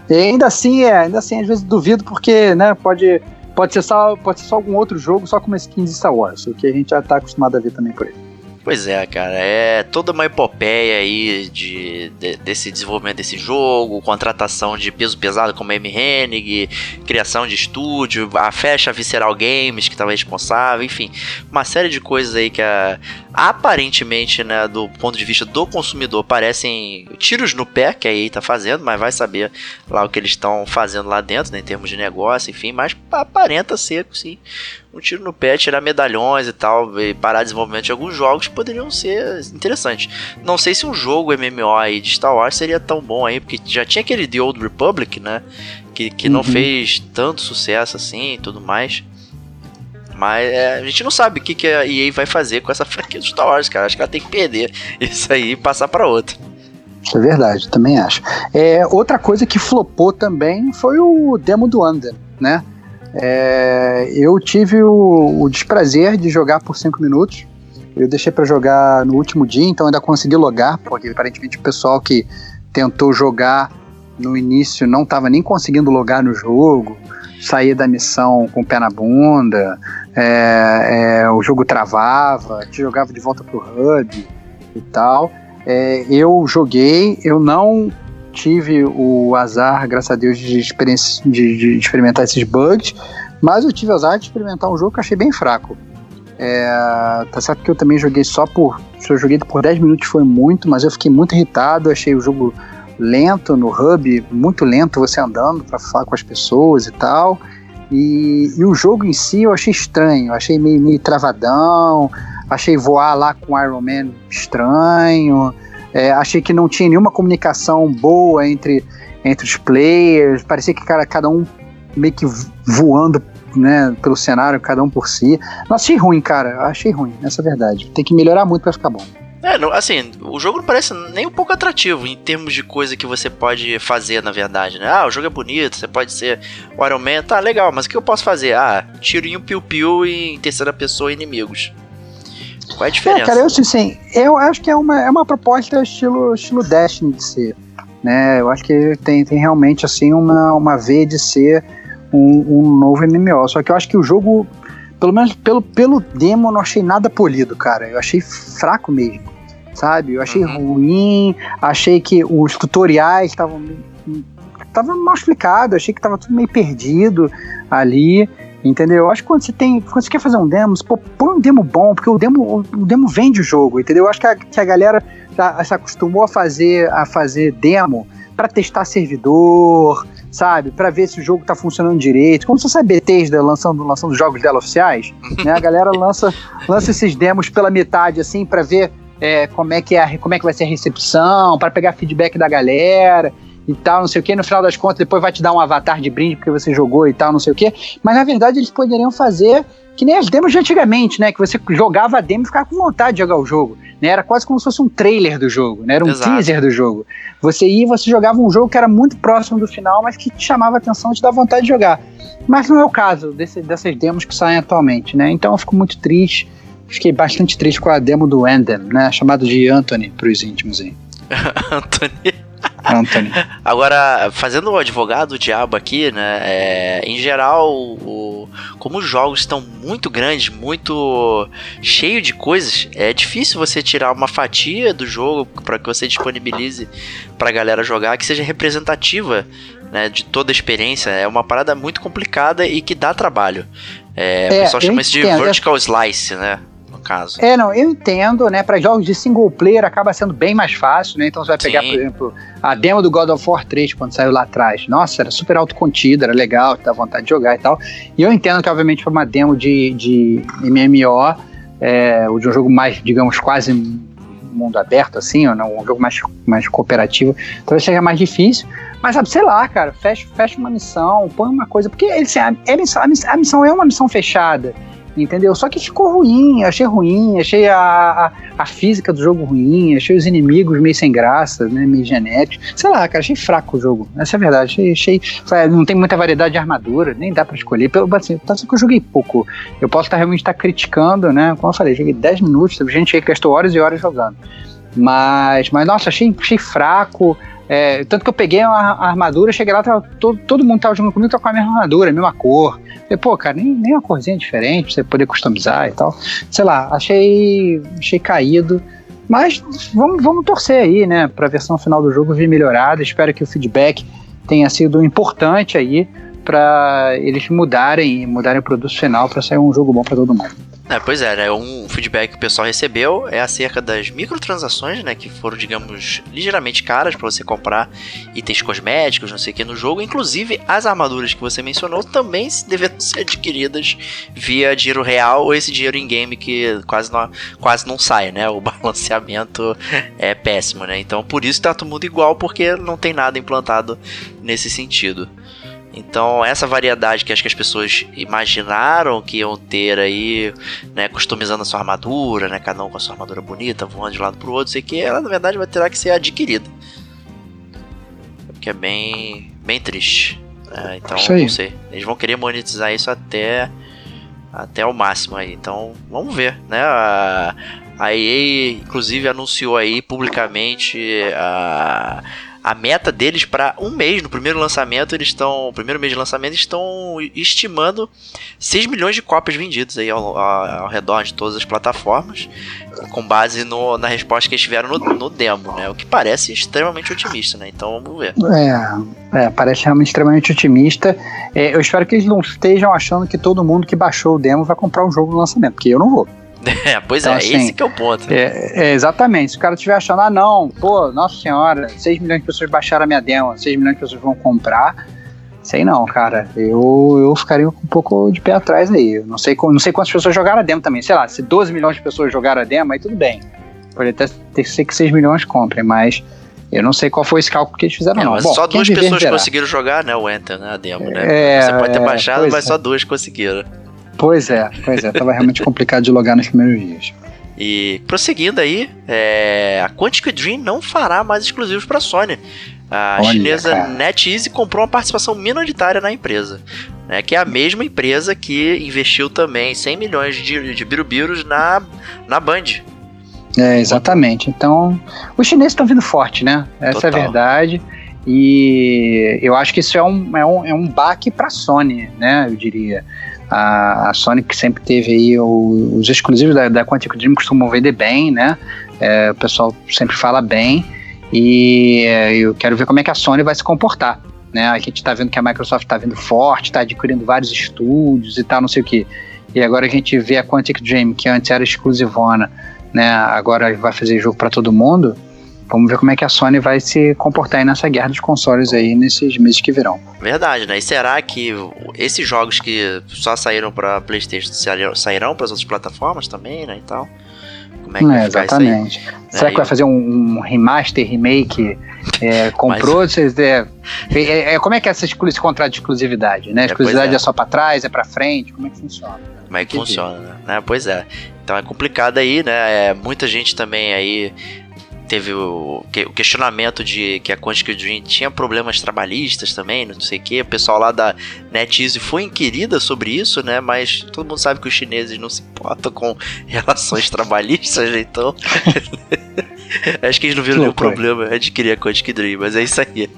E ainda assim, é, ainda assim, às vezes duvido, porque, né, pode, pode, ser só, pode ser só algum outro jogo, só com uma skin de Star Wars, o que a gente já tá acostumado a ver também por aí. Pois é, cara, é toda uma epopeia aí de, de, desse desenvolvimento desse jogo, contratação de peso pesado como M. Hennig, criação de estúdio, a fecha Visceral Games que estava responsável, enfim, uma série de coisas aí que a, aparentemente, né, do ponto de vista do consumidor, parecem tiros no pé que a EA tá fazendo, mas vai saber lá o que eles estão fazendo lá dentro, né, em termos de negócio, enfim, mas aparenta ser, sim, um tiro no pé, tirar medalhões e tal, e parar desenvolvimento de alguns jogos poderiam ser interessantes. Não sei se um jogo MMO aí de Star Wars seria tão bom aí, porque já tinha aquele The Old Republic, né? Que, que uhum. não fez tanto sucesso assim e tudo mais. Mas é, a gente não sabe o que, que a EA vai fazer com essa franquia do Star Wars, cara. Acho que ela tem que perder isso aí e passar para outra. Isso é verdade, também acho. É, outra coisa que flopou também foi o demo do Under, né? É, eu tive o, o, desprazer de jogar por 5 minutos. Eu deixei para jogar no último dia, então ainda consegui logar, porque aparentemente o pessoal que tentou jogar no início não estava nem conseguindo logar no jogo, saía da missão com o pé na bunda, é, é, o jogo travava, te jogava de volta pro hub e tal. É, eu joguei, eu não tive o azar, graças a Deus, de, de, de, experimentar esses bugs, mas eu tive o azar de experimentar um jogo que achei bem fraco. É, tá certo que eu também joguei só por. Se eu joguei por 10 minutos foi muito, mas eu fiquei muito irritado, achei o jogo lento no hub, muito lento você andando para falar com as pessoas e tal. E, e, o jogo em si eu achei estranho, achei meio, meio travadão, achei voar lá com Iron Man estranho. É, achei que não tinha nenhuma comunicação boa entre, entre os players. Parecia que cara, cada um meio que voando né, pelo cenário, cada um por si. Não achei ruim, cara. Achei ruim, essa é a verdade. Tem que melhorar muito para ficar bom. É, assim, o jogo não parece nem um pouco atrativo em termos de coisa que você pode fazer, na verdade, né? Ah, o jogo é bonito, você pode ser o Iron Man, tá legal, mas o que eu posso fazer? Ah, tirinho piu-piu em terceira pessoa inimigos. Qual é a diferença? É, cara, eu assim, eu acho que é uma, é uma proposta estilo, estilo Destiny de ser. Né? Eu acho que tem, tem realmente assim uma, uma veia de ser um, um novo MMO. Só que eu acho que o jogo, pelo menos pelo, pelo demo, eu não achei nada polido, cara. Eu achei fraco mesmo. Sabe? Eu achei uhum. ruim, achei que os tutoriais estavam tava mal explicado, achei que tava tudo meio perdido ali. Entendeu? Eu acho que quando você tem. Quando você quer fazer um demo, você, pô, põe um demo bom, porque o demo, o demo vende o jogo, entendeu? Eu acho que a, que a galera já se acostumou a fazer, a fazer demo para testar servidor, sabe? Para ver se o jogo tá funcionando direito. Como fosse a Bethesda lançando, lançando jogos dela oficiais, né? A galera lança, lança esses demos pela metade, assim, para ver é, como, é que é, como é que vai ser a recepção, para pegar feedback da galera e tal, não sei o que. No final das contas, depois vai te dar um avatar de brinde porque você jogou e tal, não sei o que. Mas na verdade eles poderiam fazer que nem as demos de antigamente, né? Que você jogava a demo e ficava com vontade de jogar o jogo. Né? Era quase como se fosse um trailer do jogo, né? Era um Exato. teaser do jogo. Você ia e você jogava um jogo que era muito próximo do final, mas que te chamava a atenção e te dava vontade de jogar. Mas não é o caso desse, dessas demos que saem atualmente, né? Então eu fico muito triste. Fiquei bastante triste com a demo do Endem, né? Chamado de Anthony para os íntimos aí. Anthony. Anthony. Agora, fazendo o advogado do diabo aqui, né? É, em geral, o, como os jogos estão muito grandes, muito cheio de coisas, é difícil você tirar uma fatia do jogo para que você disponibilize para a galera jogar que seja representativa né, de toda a experiência. É uma parada muito complicada e que dá trabalho. É, o É, pessoal eu chama isso de entendo. vertical slice, né? Caso. É, não, eu entendo, né? Para jogos de single player acaba sendo bem mais fácil, né? Então você vai pegar, Sim. por exemplo, a demo do God of War 3 quando saiu lá atrás. Nossa, era super autocontida, era legal, dá vontade de jogar e tal. E eu entendo que, obviamente, para uma demo de, de MMO, é, de um jogo mais, digamos, quase mundo aberto, assim, ou não, um jogo mais, mais cooperativo, talvez seja mais difícil. Mas, sabe, sei lá, cara, fecha, fecha uma missão, põe uma coisa. Porque assim, a, missão, a miss- a missão é uma missão fechada. Entendeu? Só que ficou ruim, achei ruim, achei a, a, a física do jogo ruim, achei os inimigos meio sem graça, né, meio genéticos. Sei lá, cara, achei fraco o jogo. Essa é a verdade. Achei, achei foi, não tem muita variedade de armadura, nem dá pra escolher. Pelo assim, tá só que eu joguei pouco. Eu posso estar realmente estar criticando, né? Como eu falei, joguei 10 minutos, teve gente aí que gastou horas e horas jogando. Mas, mas nossa, achei, achei fraco. É, tanto que eu peguei a, armadura, cheguei lá, tava, todo, todo mundo tava jogando comigo, tava com a mesma armadura, a mesma cor. Falei, pô, cara, nem, nem uma corzinha diferente pra você poder customizar e tal. Sei lá, achei, achei caído. Mas vamos, vamos torcer aí, né, pra versão final do jogo vir melhorada. Espero que o feedback tenha sido importante aí para eles mudarem, mudarem o produto final para sair um jogo bom para todo mundo. É, pois é, né? Um feedback que o pessoal recebeu é acerca das microtransações, né? Que foram, digamos, ligeiramente caras para você comprar itens cosméticos, não sei o que, no jogo. Inclusive, as armaduras que você mencionou também deveriam ser adquiridas via dinheiro real ou esse dinheiro em game que quase não, quase não sai, né? O balanceamento é péssimo, né? Então, por isso tá todo mundo igual, porque não tem nada implantado nesse sentido. Então, essa variedade que acho que as pessoas imaginaram que iam ter aí, né, customizando a sua armadura, né, cada um com a sua armadura bonita, voando de um lado pro outro, sei que ela na verdade vai ter que ser adquirida. O que é bem, bem triste. É, então, não sei. Eles vão querer monetizar isso até até o máximo aí. Então, vamos ver, né? A, a EA, inclusive, anunciou aí publicamente a, a meta deles para um mês. No primeiro lançamento, eles estão. Primeiro mês de lançamento, estão estimando 6 milhões de cópias vendidas aí ao, ao, ao redor de todas as plataformas. Com base no, na resposta que eles tiveram no, no demo, né? O que parece extremamente otimista, né? Então vamos ver. É, é, parece realmente extremamente otimista. É, eu espero que eles não estejam achando que todo mundo que baixou o demo vai comprar o jogo no lançamento, porque eu não vou. É, pois Então, é, assim, esse que é o ponto. É, é, exatamente. Se o cara estiver achando, ah, não, pô, nossa senhora, 6 milhões de pessoas baixaram a minha demo, 6 milhões de pessoas vão comprar. Sei não, cara. Eu, eu ficaria um pouco de pé atrás aí. Eu não sei, não sei quantas pessoas jogaram a demo também. Sei lá, se 12 milhões de pessoas jogaram a demo, aí tudo bem. Pode até ter ser que 6 milhões comprem, mas eu não sei qual foi esse cálculo que eles fizeram, É, não. Bom, só duas pessoas verá. conseguiram jogar, né? O Enter, né? A demo, né? É, Você pode ter é, baixado, mas é. só duas conseguiram. Pois é, pois é. Tava realmente complicado de logar nos primeiros dias. E prosseguindo aí, é, a Quantic Dream não fará mais exclusivos para Sony. A Olha, chinesa cara. NetEase comprou uma participação minoritária na empresa, né, que é a mesma empresa que investiu também 100 milhões de, de birubiros na, na Band. É, exatamente. Então, os chineses estão vindo forte, né? Essa é Total. a verdade. E eu acho que isso é um, é um, é um baque para a Sony, né? Eu diria. A, a Sony que sempre teve aí o- os exclusivos da, da Quantic Dream costumam vender bem, né? É, o pessoal sempre fala bem. E é, eu quero ver como é que a Sony vai se comportar. Né? A gente está vendo que a Microsoft está vindo forte, está adquirindo vários estúdios e tal, não sei o que. E agora a gente vê a Quantic Dream, que antes era exclusivona, né? Agora vai fazer jogo para todo mundo. Vamos ver como é que a Sony vai se comportar aí nessa guerra dos consoles aí nesses meses que virão. Verdade, né? E será que esses jogos que só saíram para PlayStation sairão- para as outras plataformas também, né? E tal? Como é que É, exatamente. Será É, que vai fazer um, um remaster, remake? É, comprou? Vocês, é, é, é, como é que é essa exclu- esse contrato de exclusividade? Né? A É, exclusividade é. é. só para trás, é para frente? Como é que funciona? Como é que que funciona, né? né? Pois é. Então é complicado aí, né? Muita gente também aí teve o, que- o questionamento de que a Quantic Dream tinha problemas trabalhistas também, não sei o que. O pessoal lá da NetEase foi inquirida sobre isso, né? Mas todo mundo sabe que os chineses não se importam com relações trabalhistas, então Acho que eles não viram nenhum problema adquirir a Quantic Dream, mas é isso aí.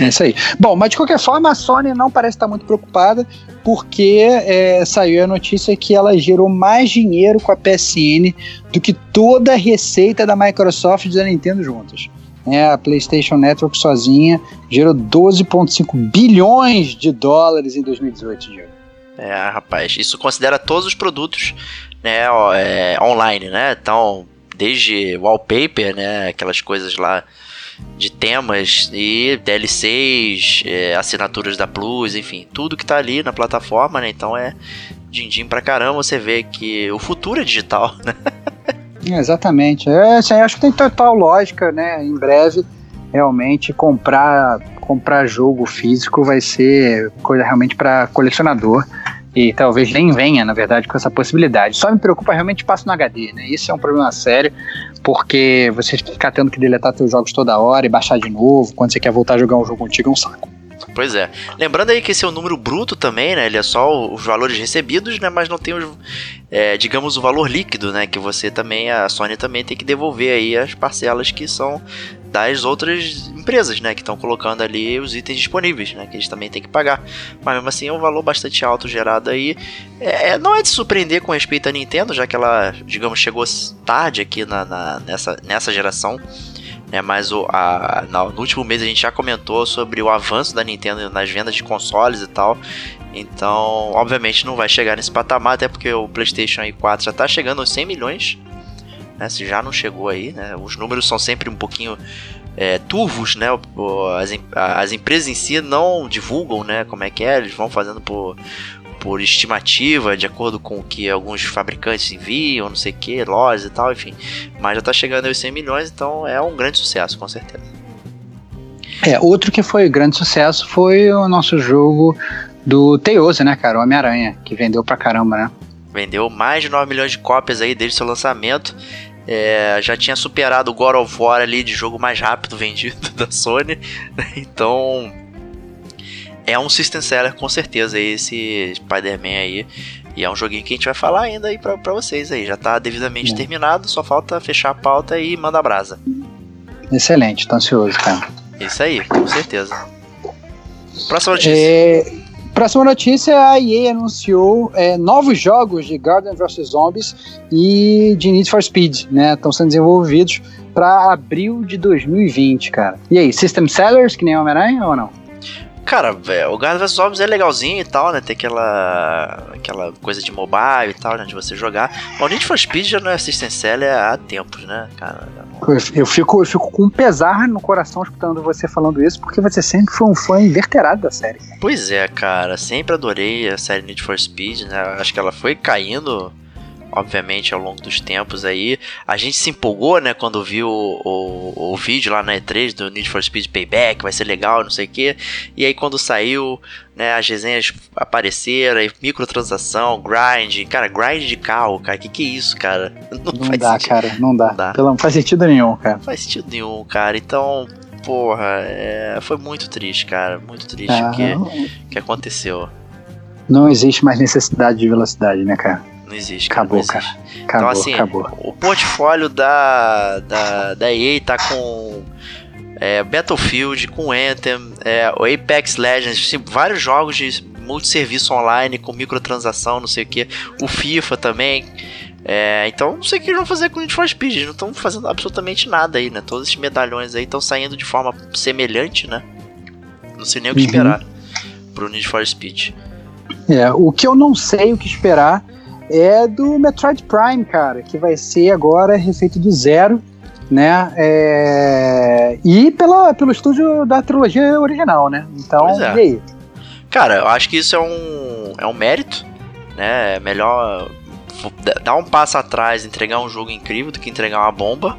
É isso aí. Bom, mas de qualquer forma, a Sony não parece estar muito preocupada, porque é, saiu a notícia que ela gerou mais dinheiro com a PSN do que toda a receita da Microsoft e da Nintendo juntas. É, a PlayStation Network sozinha gerou 12,5 bilhões de dólares em 2018, Diego. É, rapaz, isso considera todos os produtos né, é, online, né? Então, desde wallpaper, né, aquelas coisas lá de temas e DLCs, é, assinaturas da Plus, enfim, tudo que tá ali na plataforma, né? Então é din-din pra caramba, você vê que o futuro é digital, né? Exatamente. É, assim, acho que tem total lógica, né? Em breve, realmente, comprar, comprar jogo físico vai ser coisa realmente para colecionador. E talvez nem venha, na verdade, com essa possibilidade. Só me preocupa realmente espaço no HD, né? Isso é um problema sério, porque você ficar tendo que deletar seus jogos toda hora e baixar de novo, quando você quer voltar a jogar um jogo antigo, é um saco. Pois é. Lembrando aí que esse é o um número bruto também, né? Ele é só os valores recebidos, né? Mas não tem os, é, digamos, o valor líquido, né? Que você também, a Sony também tem que devolver aí as parcelas que são das outras empresas, né? Que estão colocando ali os itens disponíveis, né? Que eles também têm que pagar. Mas mesmo assim é um valor bastante alto gerado aí. É, é não é de surpreender com respeito à Nintendo, já que ela, digamos, chegou tarde aqui na, na nessa, nessa geração né? Mas o, a, no último mês a gente já comentou sobre o avanço da Nintendo nas vendas de consoles e tal. Então, obviamente não vai chegar nesse patamar, até porque o PlayStation 4 já está chegando aos 100 milhões. Né, se já não chegou aí, né? Os números são sempre um pouquinho é, turvos, né? As, as empresas em si não divulgam, né? Como é que é, eles vão fazendo por, por estimativa, de acordo com o que alguns fabricantes enviam, não sei o que, lojas e tal, enfim. Mas já tá chegando aos 100 milhões, então é um grande sucesso, com certeza. É, outro que foi grande sucesso foi o nosso jogo do Teose, né, cara? O Homem-Aranha, que vendeu pra caramba, né? Vendeu mais de 9 milhões de cópias aí desde seu lançamento. É, já tinha superado o God of War ali de jogo mais rápido vendido da Sony. Então, é um system seller com certeza esse Spider-Man aí. E é um joguinho que a gente vai falar ainda aí pra, pra vocês aí. Já tá devidamente é. terminado, só falta fechar a pauta e mandar brasa. Excelente, tô ansioso, cara. Isso aí, com certeza. Próxima notícia. É, próxima notícia, a EA anunciou é, novos jogos de Garden vs Zombies e de Need for Speed, né? Estão sendo desenvolvidos para abril de 2020, cara. E aí, System Sellers, que nem Homem-Aranha ou não? Cara, véio, o Garden vs Zombies é legalzinho e tal, né? Tem aquela, aquela coisa de mobile e tal, né? De você jogar. Mas o Need for Speed já não é assistência seller há tempos, né, cara? Eu fico, eu fico com um pesar no coração escutando você falando isso, porque você sempre foi um fã inverterado da série. Pois é, cara. Sempre adorei a série Need for Speed, né? Acho que ela foi caindo obviamente, ao longo dos tempos aí. A gente se empolgou, né, quando viu o, o, o, vídeo lá na E3 do Need for Speed Payback, vai ser legal, não sei o que. E aí quando saiu, né, as resenhas apareceram, aí, microtransação, grind. Cara, grind de carro, cara, que que é isso, cara? Não, não dá, sentido. cara, não dá. não dá. Pelo, não faz sentido nenhum, cara. Não faz sentido nenhum, cara. Então, porra, é, foi muito triste, cara. Muito triste ah, o que, que aconteceu. Não existe mais necessidade de velocidade, né, cara? Não existe. Acabou, cara. Existe. Cara. Acabou, então, assim, acabou. o portfólio da, da, da EA tá com é, Battlefield, com Anthem, é, o Apex Legends, vários jogos de multisserviço online com microtransação, não sei o que. O FIFA também. É, então, não sei o que eles vão fazer com o Need for Speed. Eles não estão fazendo absolutamente nada aí, né? Todos esses medalhões aí estão saindo de forma semelhante, né? Não sei nem o que uhum. esperar pro Need for Speed. É, o que eu não sei o que esperar é do Metroid Prime, cara, que vai ser agora refeito do zero, né? É... E pela, pelo estúdio da trilogia original, né? Então, é. e aí? Cara, eu acho que isso é um, é um mérito, né? É melhor dar um passo atrás, entregar um jogo incrível do que entregar uma bomba,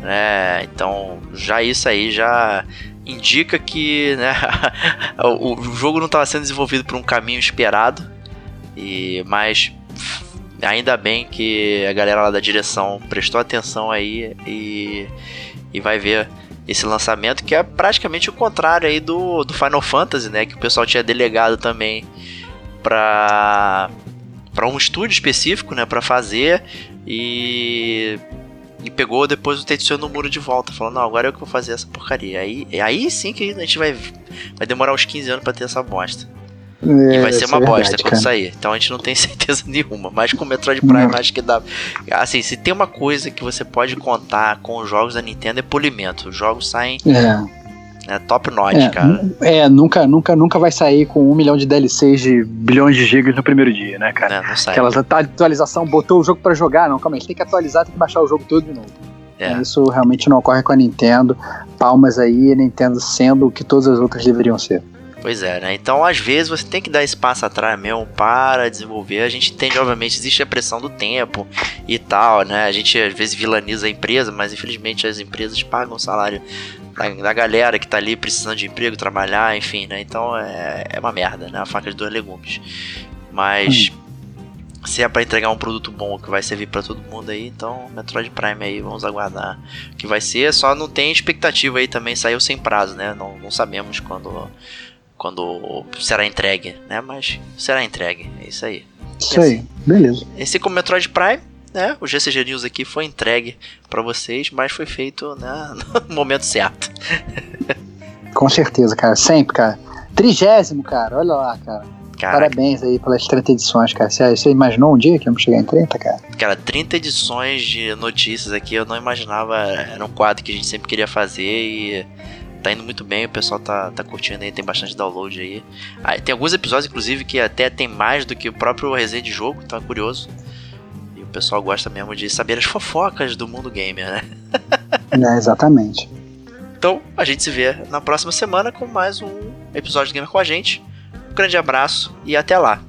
né? Então, já isso aí já indica que né, o, o jogo não estava sendo desenvolvido por um caminho esperado, e mas ainda bem que a galera lá da direção prestou atenção aí e, e vai ver esse lançamento que é praticamente o contrário aí do, do Final Fantasy, né? Que o pessoal tinha delegado também para para um estúdio específico, né? Para fazer e E pegou depois o Tetsuya no muro de volta, falando, não, agora é eu que vou fazer essa porcaria. Aí, aí sim que a gente vai, vai demorar uns 15 anos pra ter essa bosta. É, e vai ser uma é bosta quando cara. sair. Então a gente não tem certeza nenhuma. Mas com o Metroid Prime não. acho que dá. Assim, se tem uma coisa que você pode contar com os jogos da Nintendo é polimento. Os jogos saem. É. É top notch, é, cara. É, nunca, nunca, nunca vai sair com um milhão de DLCs de bilhões de gigas no primeiro dia, né, cara? É, não sai. Aquela atualização, botou o jogo para jogar, não, calma aí, tem que atualizar, tem que baixar o jogo todo de novo. É. Isso realmente não ocorre com a Nintendo. Palmas aí, a Nintendo sendo o que todas as outras deveriam ser. Pois é, né? Então, às vezes, você tem que dar espaço atrás mesmo para desenvolver. A gente entende, obviamente, existe a pressão do tempo e tal, né? A gente, às vezes, vilaniza a empresa, mas, infelizmente, as empresas pagam o salário da, da galera que tá ali precisando de emprego, trabalhar, enfim, né? Então, é, é uma merda, né? A faca de dois legumes. Mas... Hum. Se é para entregar um produto bom que vai servir para todo mundo aí, então Metroid Prime aí, vamos aguardar o que vai ser. Só não tem expectativa aí também, saiu sem prazo, né? Não, não sabemos quando quando será entregue, né? Mas será entregue, é isso aí. Isso aí, assim, beleza. Esse como Metroid Prime, né? O GCG News aqui foi entregue para vocês, mas foi feito né, no momento certo. Com certeza, cara, sempre, cara. Trigésimo, cara, olha lá, cara. Caraca. Parabéns aí pelas 30 edições, cara. Você, imaginou um dia que íamos chegar em 30, cara? Cara, 30 edições de notícias aqui, eu não imaginava. Era um quadro que a gente sempre queria fazer e tá indo muito bem, o pessoal tá, tá curtindo aí, tem bastante download aí. Ah, tem alguns episódios, inclusive, que até tem mais do que o próprio resenha de jogo, então é curioso. E o pessoal gosta mesmo de saber as fofocas do mundo gamer, né? é, exatamente. Então, a gente se vê na próxima semana com mais um episódio de Gamer com a gente. Um grande abraço e até lá.